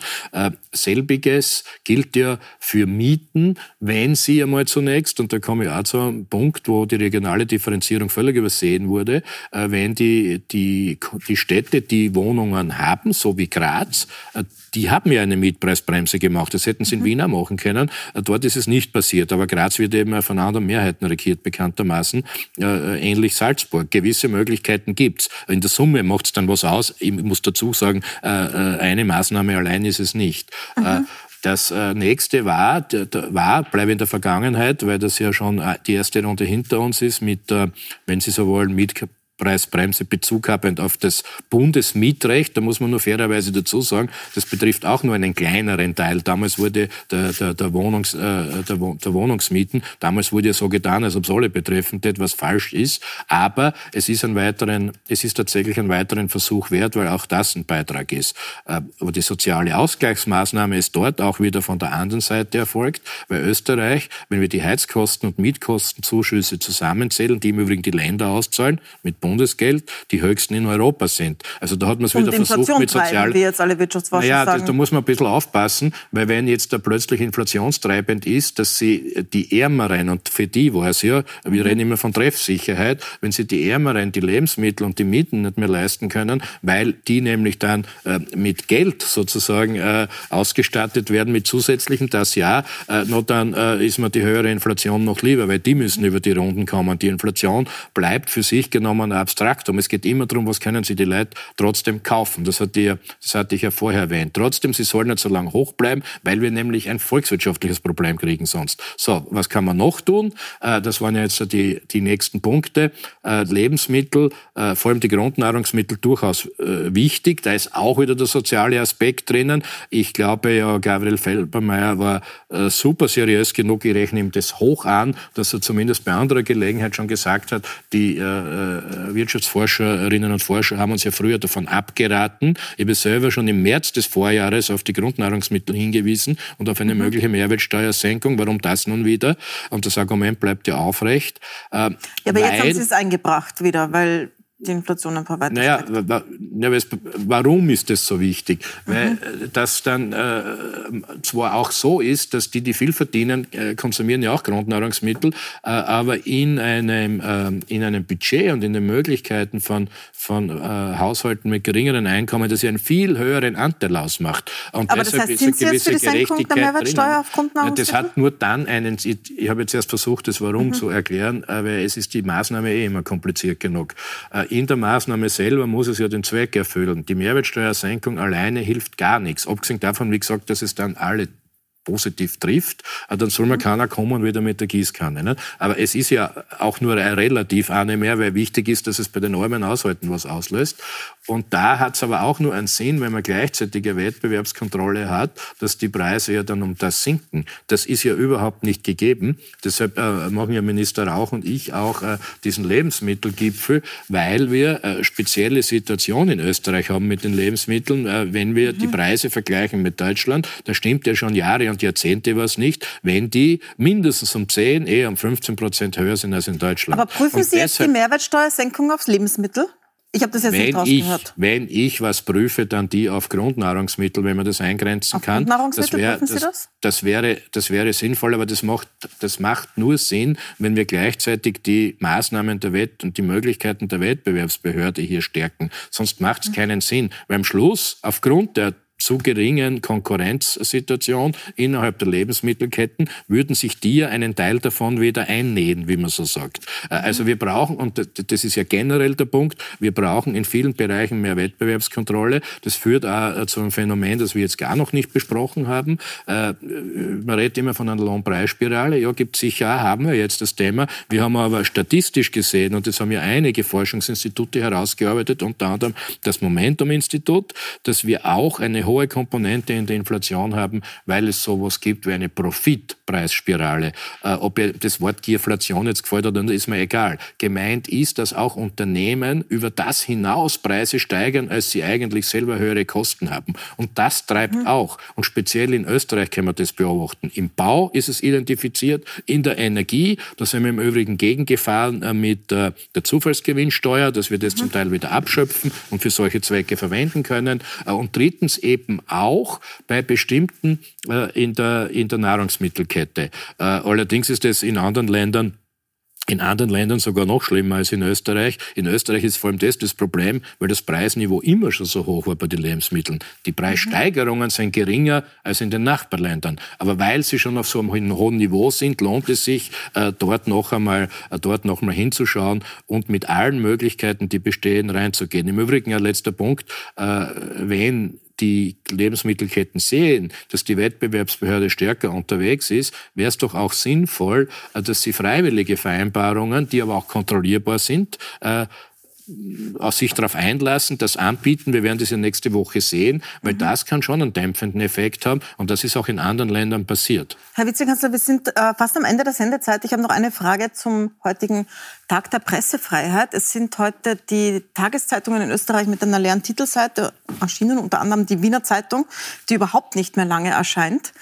Selbiges gilt ja für Mieten, wenn sie einmal zunächst, und da komme ich auch zu einem Punkt, wo die regionale Differenzierung völlig übersehen wurde, äh, wenn die, die, die Städte, die Wohnungen haben, so wie Graz, äh, die haben ja eine Mietpreisbremse gemacht. Das hätten sie in mhm. Wien auch machen können. Äh, dort ist es nicht passiert. Aber Graz wird eben von anderen Mehrheiten regiert, bekanntermaßen. Äh, ähnlich Salzburg. Gewisse Möglichkeiten gibt's. In der Summe macht es dann was aus. Ich muss dazu sagen, eine Maßnahme allein ist es nicht. Mhm. Äh, das nächste war, war, bleibe in der Vergangenheit, weil das ja schon die erste Runde hinter uns ist, mit, wenn Sie so wollen, mit Mietpreisbremse Bezug habend auf das Bundesmietrecht. Da muss man nur fairerweise dazu sagen, das betrifft auch nur einen kleineren Teil. Damals wurde der, der, der, Wohnungs, äh, der, der Wohnungsmieten, damals wurde ja so getan, als ob es alle betreffen tät, was falsch ist. Aber es ist, ein weiteren, es ist tatsächlich ein weiteren Versuch wert, weil auch das ein Beitrag ist. Äh, aber die soziale Ausgleichsmaßnahme ist dort auch wieder von der anderen Seite erfolgt, weil Österreich, wenn wir die Heizkosten und Mietkostenzuschüsse zusammenzählen, die im Übrigen die Länder auszahlen, mit Bund Bundesgeld die höchsten in Europa sind. Also da hat man es wieder versucht mit sozial... wie jetzt alle Wirtschaftsforscher naja, sagen. Da, da muss man ein bisschen aufpassen, weil wenn jetzt da plötzlich inflationstreibend ist, dass sie die Ärmeren, und für die war es ja, wir mhm. reden immer von Treffsicherheit, wenn sie die Ärmeren die Lebensmittel und die Mieten nicht mehr leisten können, weil die nämlich dann äh, mit Geld sozusagen äh, ausgestattet werden, mit zusätzlichen, das ja, äh, nur dann äh, ist mir die höhere Inflation noch lieber, weil die müssen über die Runden kommen. Die Inflation bleibt für sich genommen Abstraktum. Es geht immer darum, was können Sie die Leute trotzdem kaufen. Das, hat die, das hatte ich ja vorher erwähnt. Trotzdem, sie sollen nicht so lange hoch bleiben, weil wir nämlich ein volkswirtschaftliches Problem kriegen sonst. So, was kann man noch tun? Äh, das waren ja jetzt die, die nächsten Punkte. Äh, Lebensmittel, äh, vor allem die Grundnahrungsmittel, durchaus wichtig. Da ist auch wieder der soziale Aspekt drinnen. Ich glaube ja, Gabriel Felbermeier war super seriös genug. Ich rechne ihm das hoch an, dass er zumindest bei anderer Gelegenheit schon gesagt hat, die Wirtschaftsforscherinnen und Forscher haben uns ja früher davon abgeraten. Ich habe selber schon im März des Vorjahres auf die Grundnahrungsmittel hingewiesen und auf eine mhm. mögliche Mehrwertsteuersenkung. Warum das nun wieder? Und das Argument bleibt ja aufrecht. Äh, ja, aber jetzt haben Sie es eingebracht wieder, weil die Inflation einfach weiter naja, steigt. warum ist das so wichtig? Mhm. Weil äh, das dann äh, zwar auch so ist, dass die, die viel verdienen, äh, konsumieren ja auch Grundnahrungsmittel, äh, aber in einem, äh, in einem Budget und in den Möglichkeiten von, von äh, Haushalten mit geringeren Einkommen, das ja einen viel höheren Anteil ausmacht. Und aber das heißt, sind Sie jetzt für die Senkung der Mehrwertsteuer auf Grundnahrungsmittel? Das hat nur dann einen, ich habe jetzt erst versucht, das Warum mhm. zu erklären, weil es ist die Maßnahme eh immer kompliziert genug in der Maßnahme selber muss es ja den Zweck erfüllen. Die Mehrwertsteuersenkung alleine hilft gar nichts. Abgesehen davon, wie gesagt, dass es dann alle positiv trifft, äh, dann soll man mhm. keiner kommen wieder mit der Gießkanne. Ne? Aber es ist ja auch nur relativ eine mehr, weil wichtig ist, dass es bei den armen Haushalten was auslöst. Und da hat es aber auch nur einen Sinn, wenn man gleichzeitige Wettbewerbskontrolle hat, dass die Preise ja dann um das sinken. Das ist ja überhaupt nicht gegeben. Deshalb äh, machen ja Minister Rauch und ich auch äh, diesen Lebensmittelgipfel, weil wir äh, spezielle Situationen in Österreich haben mit den Lebensmitteln. Äh, wenn wir mhm. die Preise vergleichen mit Deutschland, da stimmt ja schon Jahre und Jahrzehnte was nicht, wenn die mindestens um 10, eher um 15 Prozent höher sind als in Deutschland. Aber prüfen Sie jetzt die Mehrwertsteuersenkung aufs Lebensmittel? Ich habe das jetzt wenn nicht rausgehört. Ich, wenn ich was prüfe, dann die auf Grundnahrungsmittel, wenn man das eingrenzen auf kann. Grundnahrungsmittel, das, wär, Sie das? Das wäre, das wäre sinnvoll, aber das macht, das macht nur Sinn, wenn wir gleichzeitig die Maßnahmen der Wett und die Möglichkeiten der Wettbewerbsbehörde hier stärken. Sonst macht es mhm. keinen Sinn. Weil am Schluss, aufgrund der zu geringen Konkurrenzsituation innerhalb der Lebensmittelketten würden sich die ja einen Teil davon wieder einnähen, wie man so sagt. Äh, also wir brauchen, und das ist ja generell der Punkt, wir brauchen in vielen Bereichen mehr Wettbewerbskontrolle. Das führt auch äh, zu einem Phänomen, das wir jetzt gar noch nicht besprochen haben. Äh, man redet immer von einer Lohnpreisspirale. Ja, gibt sicher auch, haben wir jetzt das Thema. Wir haben aber statistisch gesehen, und das haben ja einige Forschungsinstitute herausgearbeitet, unter anderem das Momentum-Institut, dass wir auch eine hohe Komponente in der Inflation haben, weil es sowas gibt wie eine Profitpreisspirale. Äh, ob ihr das Wort Gierflation jetzt gefällt oder nicht, ist mir egal. Gemeint ist, dass auch Unternehmen über das hinaus Preise steigern, als sie eigentlich selber höhere Kosten haben. Und das treibt mhm. auch. Und speziell in Österreich kann man das beobachten. Im Bau ist es identifiziert, in der Energie, da sind wir im Übrigen gegengefahren äh, mit äh, der Zufallsgewinnsteuer, dass wir das mhm. zum Teil wieder abschöpfen und für solche Zwecke verwenden können. Äh, und drittens eben eben auch bei bestimmten äh, in, der, in der Nahrungsmittelkette. Äh, allerdings ist es in anderen Ländern in anderen Ländern sogar noch schlimmer als in Österreich. In Österreich ist vor allem das das Problem, weil das Preisniveau immer schon so hoch war bei den Lebensmitteln. Die Preissteigerungen sind geringer als in den Nachbarländern. Aber weil sie schon auf so einem hohen Niveau sind, lohnt es sich, äh, dort noch einmal, dort noch mal hinzuschauen und mit allen Möglichkeiten, die bestehen, reinzugehen. Im Übrigen ein letzter Punkt, wenn die Lebensmittelketten sehen, dass die Wettbewerbsbehörde stärker unterwegs ist, wäre es doch auch sinnvoll, äh, dass sie freiwillige Vereinbarungen, die aber auch kontrollierbar sind, aus sich darauf einlassen, das anbieten. Wir werden das ja nächste Woche sehen, weil mhm. das kann schon einen dämpfenden Effekt haben und das ist auch in anderen Ländern passiert. Herr Vizekanzler, wir sind äh, fast am Ende der Sendezeit. Ich habe noch eine Frage zum heutigen Tag der Pressefreiheit. Es sind heute die Tageszeitungen in Österreich mit einer leeren Titelseite erschienen, unter anderem die Wiener Zeitung, die überhaupt nicht mehr lange erscheint.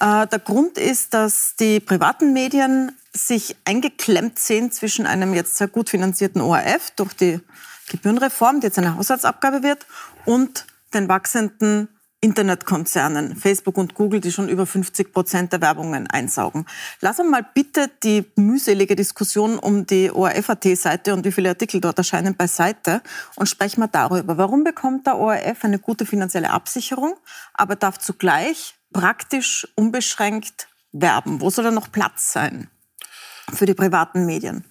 Äh, der Grund ist, dass die privaten Medien sich eingeklemmt sehen zwischen einem jetzt sehr gut finanzierten ORF durch die Gebührenreform, die jetzt eine Haushaltsabgabe wird, und den wachsenden Internetkonzernen, Facebook und Google, die schon über 50 Prozent der Werbungen einsaugen. Lass uns mal bitte die mühselige Diskussion um die ORF.at-Seite und wie viele Artikel dort erscheinen beiseite und sprechen wir darüber. Warum bekommt der ORF eine gute finanzielle Absicherung, aber darf zugleich praktisch unbeschränkt werben? Wo soll da noch Platz sein? Für die privaten Medien?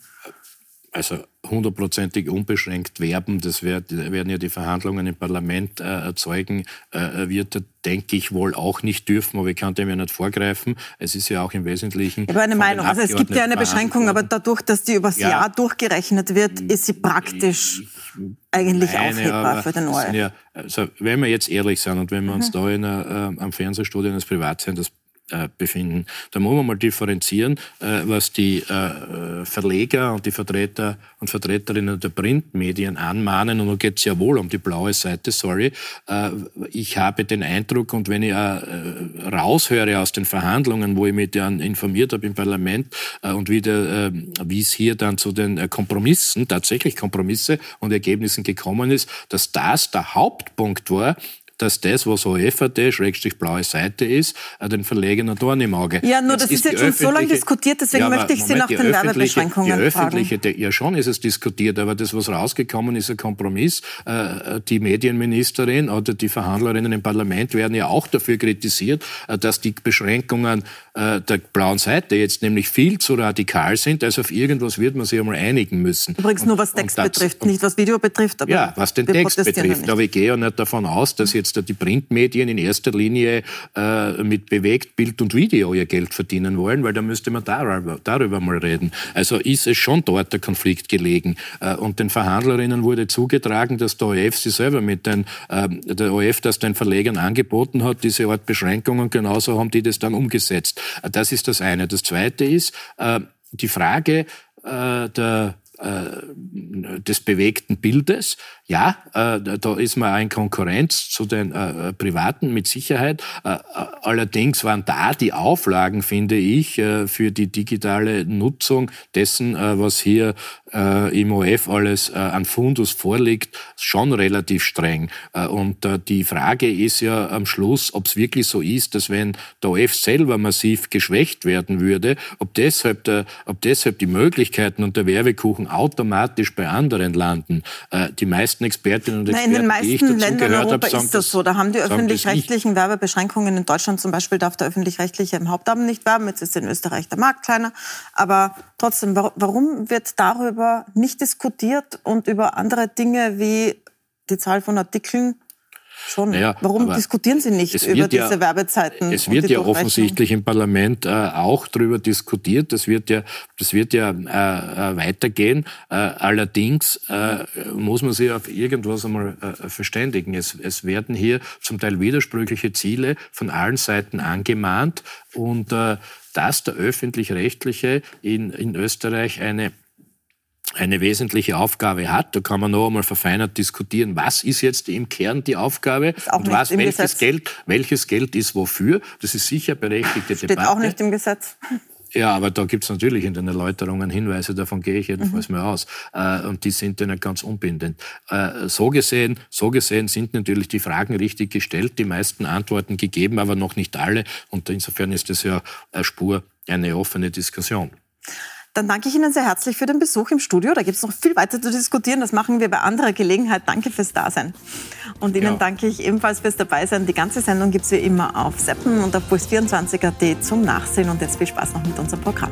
Also hundertprozentig unbeschränkt werben, das werden ja die Verhandlungen im Parlament äh, erzeugen, äh, wird denke ich, wohl auch nicht dürfen, aber ich kann dem ja nicht vorgreifen. Es ist ja auch im Wesentlichen. Ich habe eine Meinung. Also es gibt ja eine Beschränkung, aber dadurch, dass die übers ja, Jahr durchgerechnet wird, ist sie praktisch eigentlich meine, aufhebbar für den ORF. Ja, also wenn wir jetzt ehrlich sind und wenn wir uns mhm. da in äh, am Fernsehstudio eines Privatsenders äh, befinden. Da muss man mal differenzieren, äh, was die äh, Verleger und die Vertreter und Vertreterinnen der Printmedien anmahnen. Und da geht es ja wohl um die blaue Seite, sorry. Ich habe den Eindruck, und wenn ich raushöre aus den Verhandlungen, wo ich mich dann informiert habe im Parlament und wie, wie es hier dann zu den Kompromissen, tatsächlich Kompromisse und Ergebnissen gekommen ist, dass das der Hauptpunkt war, dass das, was OFAT, Schrägstrich blaue Seite ist, äh, den Verlegern ein Dorn im Auge. Ja, nur jetzt das ist, jetzt schon so lange diskutiert, deswegen ja, möchte ich Moment, Sie nach den Werbebeschränkungen Die öffentliche, fragen. ja schon ist es diskutiert, aber das, was rausgekommen ist, ein Kompromiss. Äh, die Medienministerin oder die Verhandlerinnen im Parlament werden ja auch dafür kritisiert, äh, dass die Beschränkungen der blauen Seite jetzt nämlich viel zu radikal sind. Also auf irgendwas wird man sich einmal einigen müssen. Übrigens nur was Text das, betrifft, nicht was Video betrifft. Aber ja, was den Text betrifft. Aber ich gehe ja nicht davon aus, dass jetzt jetzt die Printmedien in erster Linie äh, mit bewegt Bild und Video ihr Geld verdienen wollen, weil da müsste man darüber, darüber mal reden. Also ist es schon dort der Konflikt gelegen. Äh, und den Verhandlerinnen wurde zugetragen, dass der OF sie selber mit den, äh, der OF das den Verlegern angeboten hat, diese Art Beschränkungen, genauso haben die das dann umgesetzt. Äh, das ist das eine. Das zweite ist, die Frage der des bewegten Bildes. Ja, äh, da ist man auch in Konkurrenz zu den äh, Privaten mit Sicherheit. allerdings waren da die Auflagen, finde ich, für die digitale Nutzung dessen, was hier im OF alles an Fundus vorliegt, schon relativ streng. und die Frage ist ja am Schluss, ob es wirklich so ist, dass wenn der OF selber massiv geschwächt werden würde, ob deshalb, der, ob deshalb die Möglichkeiten und der Werbekuchen automatisch bei anderen landen. Äh, die meisten Expertinnen und Experten, Nein, in den meisten Ländern Europa habe, ist das so. Da haben die öffentlich-rechtlichen Werbebeschränkungen. In Deutschland zum Beispiel darf der öffentlich-rechtliche im Hauptabend nicht werben. Jetzt ist in Österreich der Markt kleiner. Aber trotzdem, warum wird darüber nicht diskutiert und über andere Dinge wie die Zahl von Artikeln Schon. Naja, Warum diskutieren Sie nicht über diese ja, Werbezeiten? Es wird ja offensichtlich im Parlament äh, auch darüber diskutiert. Das wird ja, das wird ja äh, äh weitergehen. Äh, allerdings äh, muss man sich auf irgendwas einmal äh, verständigen. Es, es werden hier zum Teil widersprüchliche Ziele von allen Seiten angemahnt und dass der öffentlich-rechtliche in, in Österreich eine eine wesentliche Aufgabe hat. Da kann man noch einmal verfeinert diskutieren, was ist jetzt im Kern die Aufgabe und was, welches, Geld, welches Geld ist wofür. Das ist sicher berechtigte Steht Debatte. auch nicht im Gesetz. Ja, aber da gibt es natürlich in den Erläuterungen Hinweise, davon gehe ich jedenfalls mhm. mal aus. Äh, und die sind nicht ganz unbindend. Äh, so, gesehen, so gesehen sind natürlich die Fragen richtig gestellt, die meisten Antworten gegeben, aber noch nicht alle. Und insofern ist das ja eine Spur, eine offene Diskussion. Dann danke ich Ihnen sehr herzlich für den Besuch im Studio. Da gibt es noch viel weiter zu diskutieren. Das machen wir bei anderer Gelegenheit. Danke fürs Dasein. Und Ihnen ja. danke ich ebenfalls fürs Dabeisein. Die ganze Sendung gibt es wie immer auf Seppen und auf Puls24.at zum Nachsehen. Und jetzt viel Spaß noch mit unserem Programm.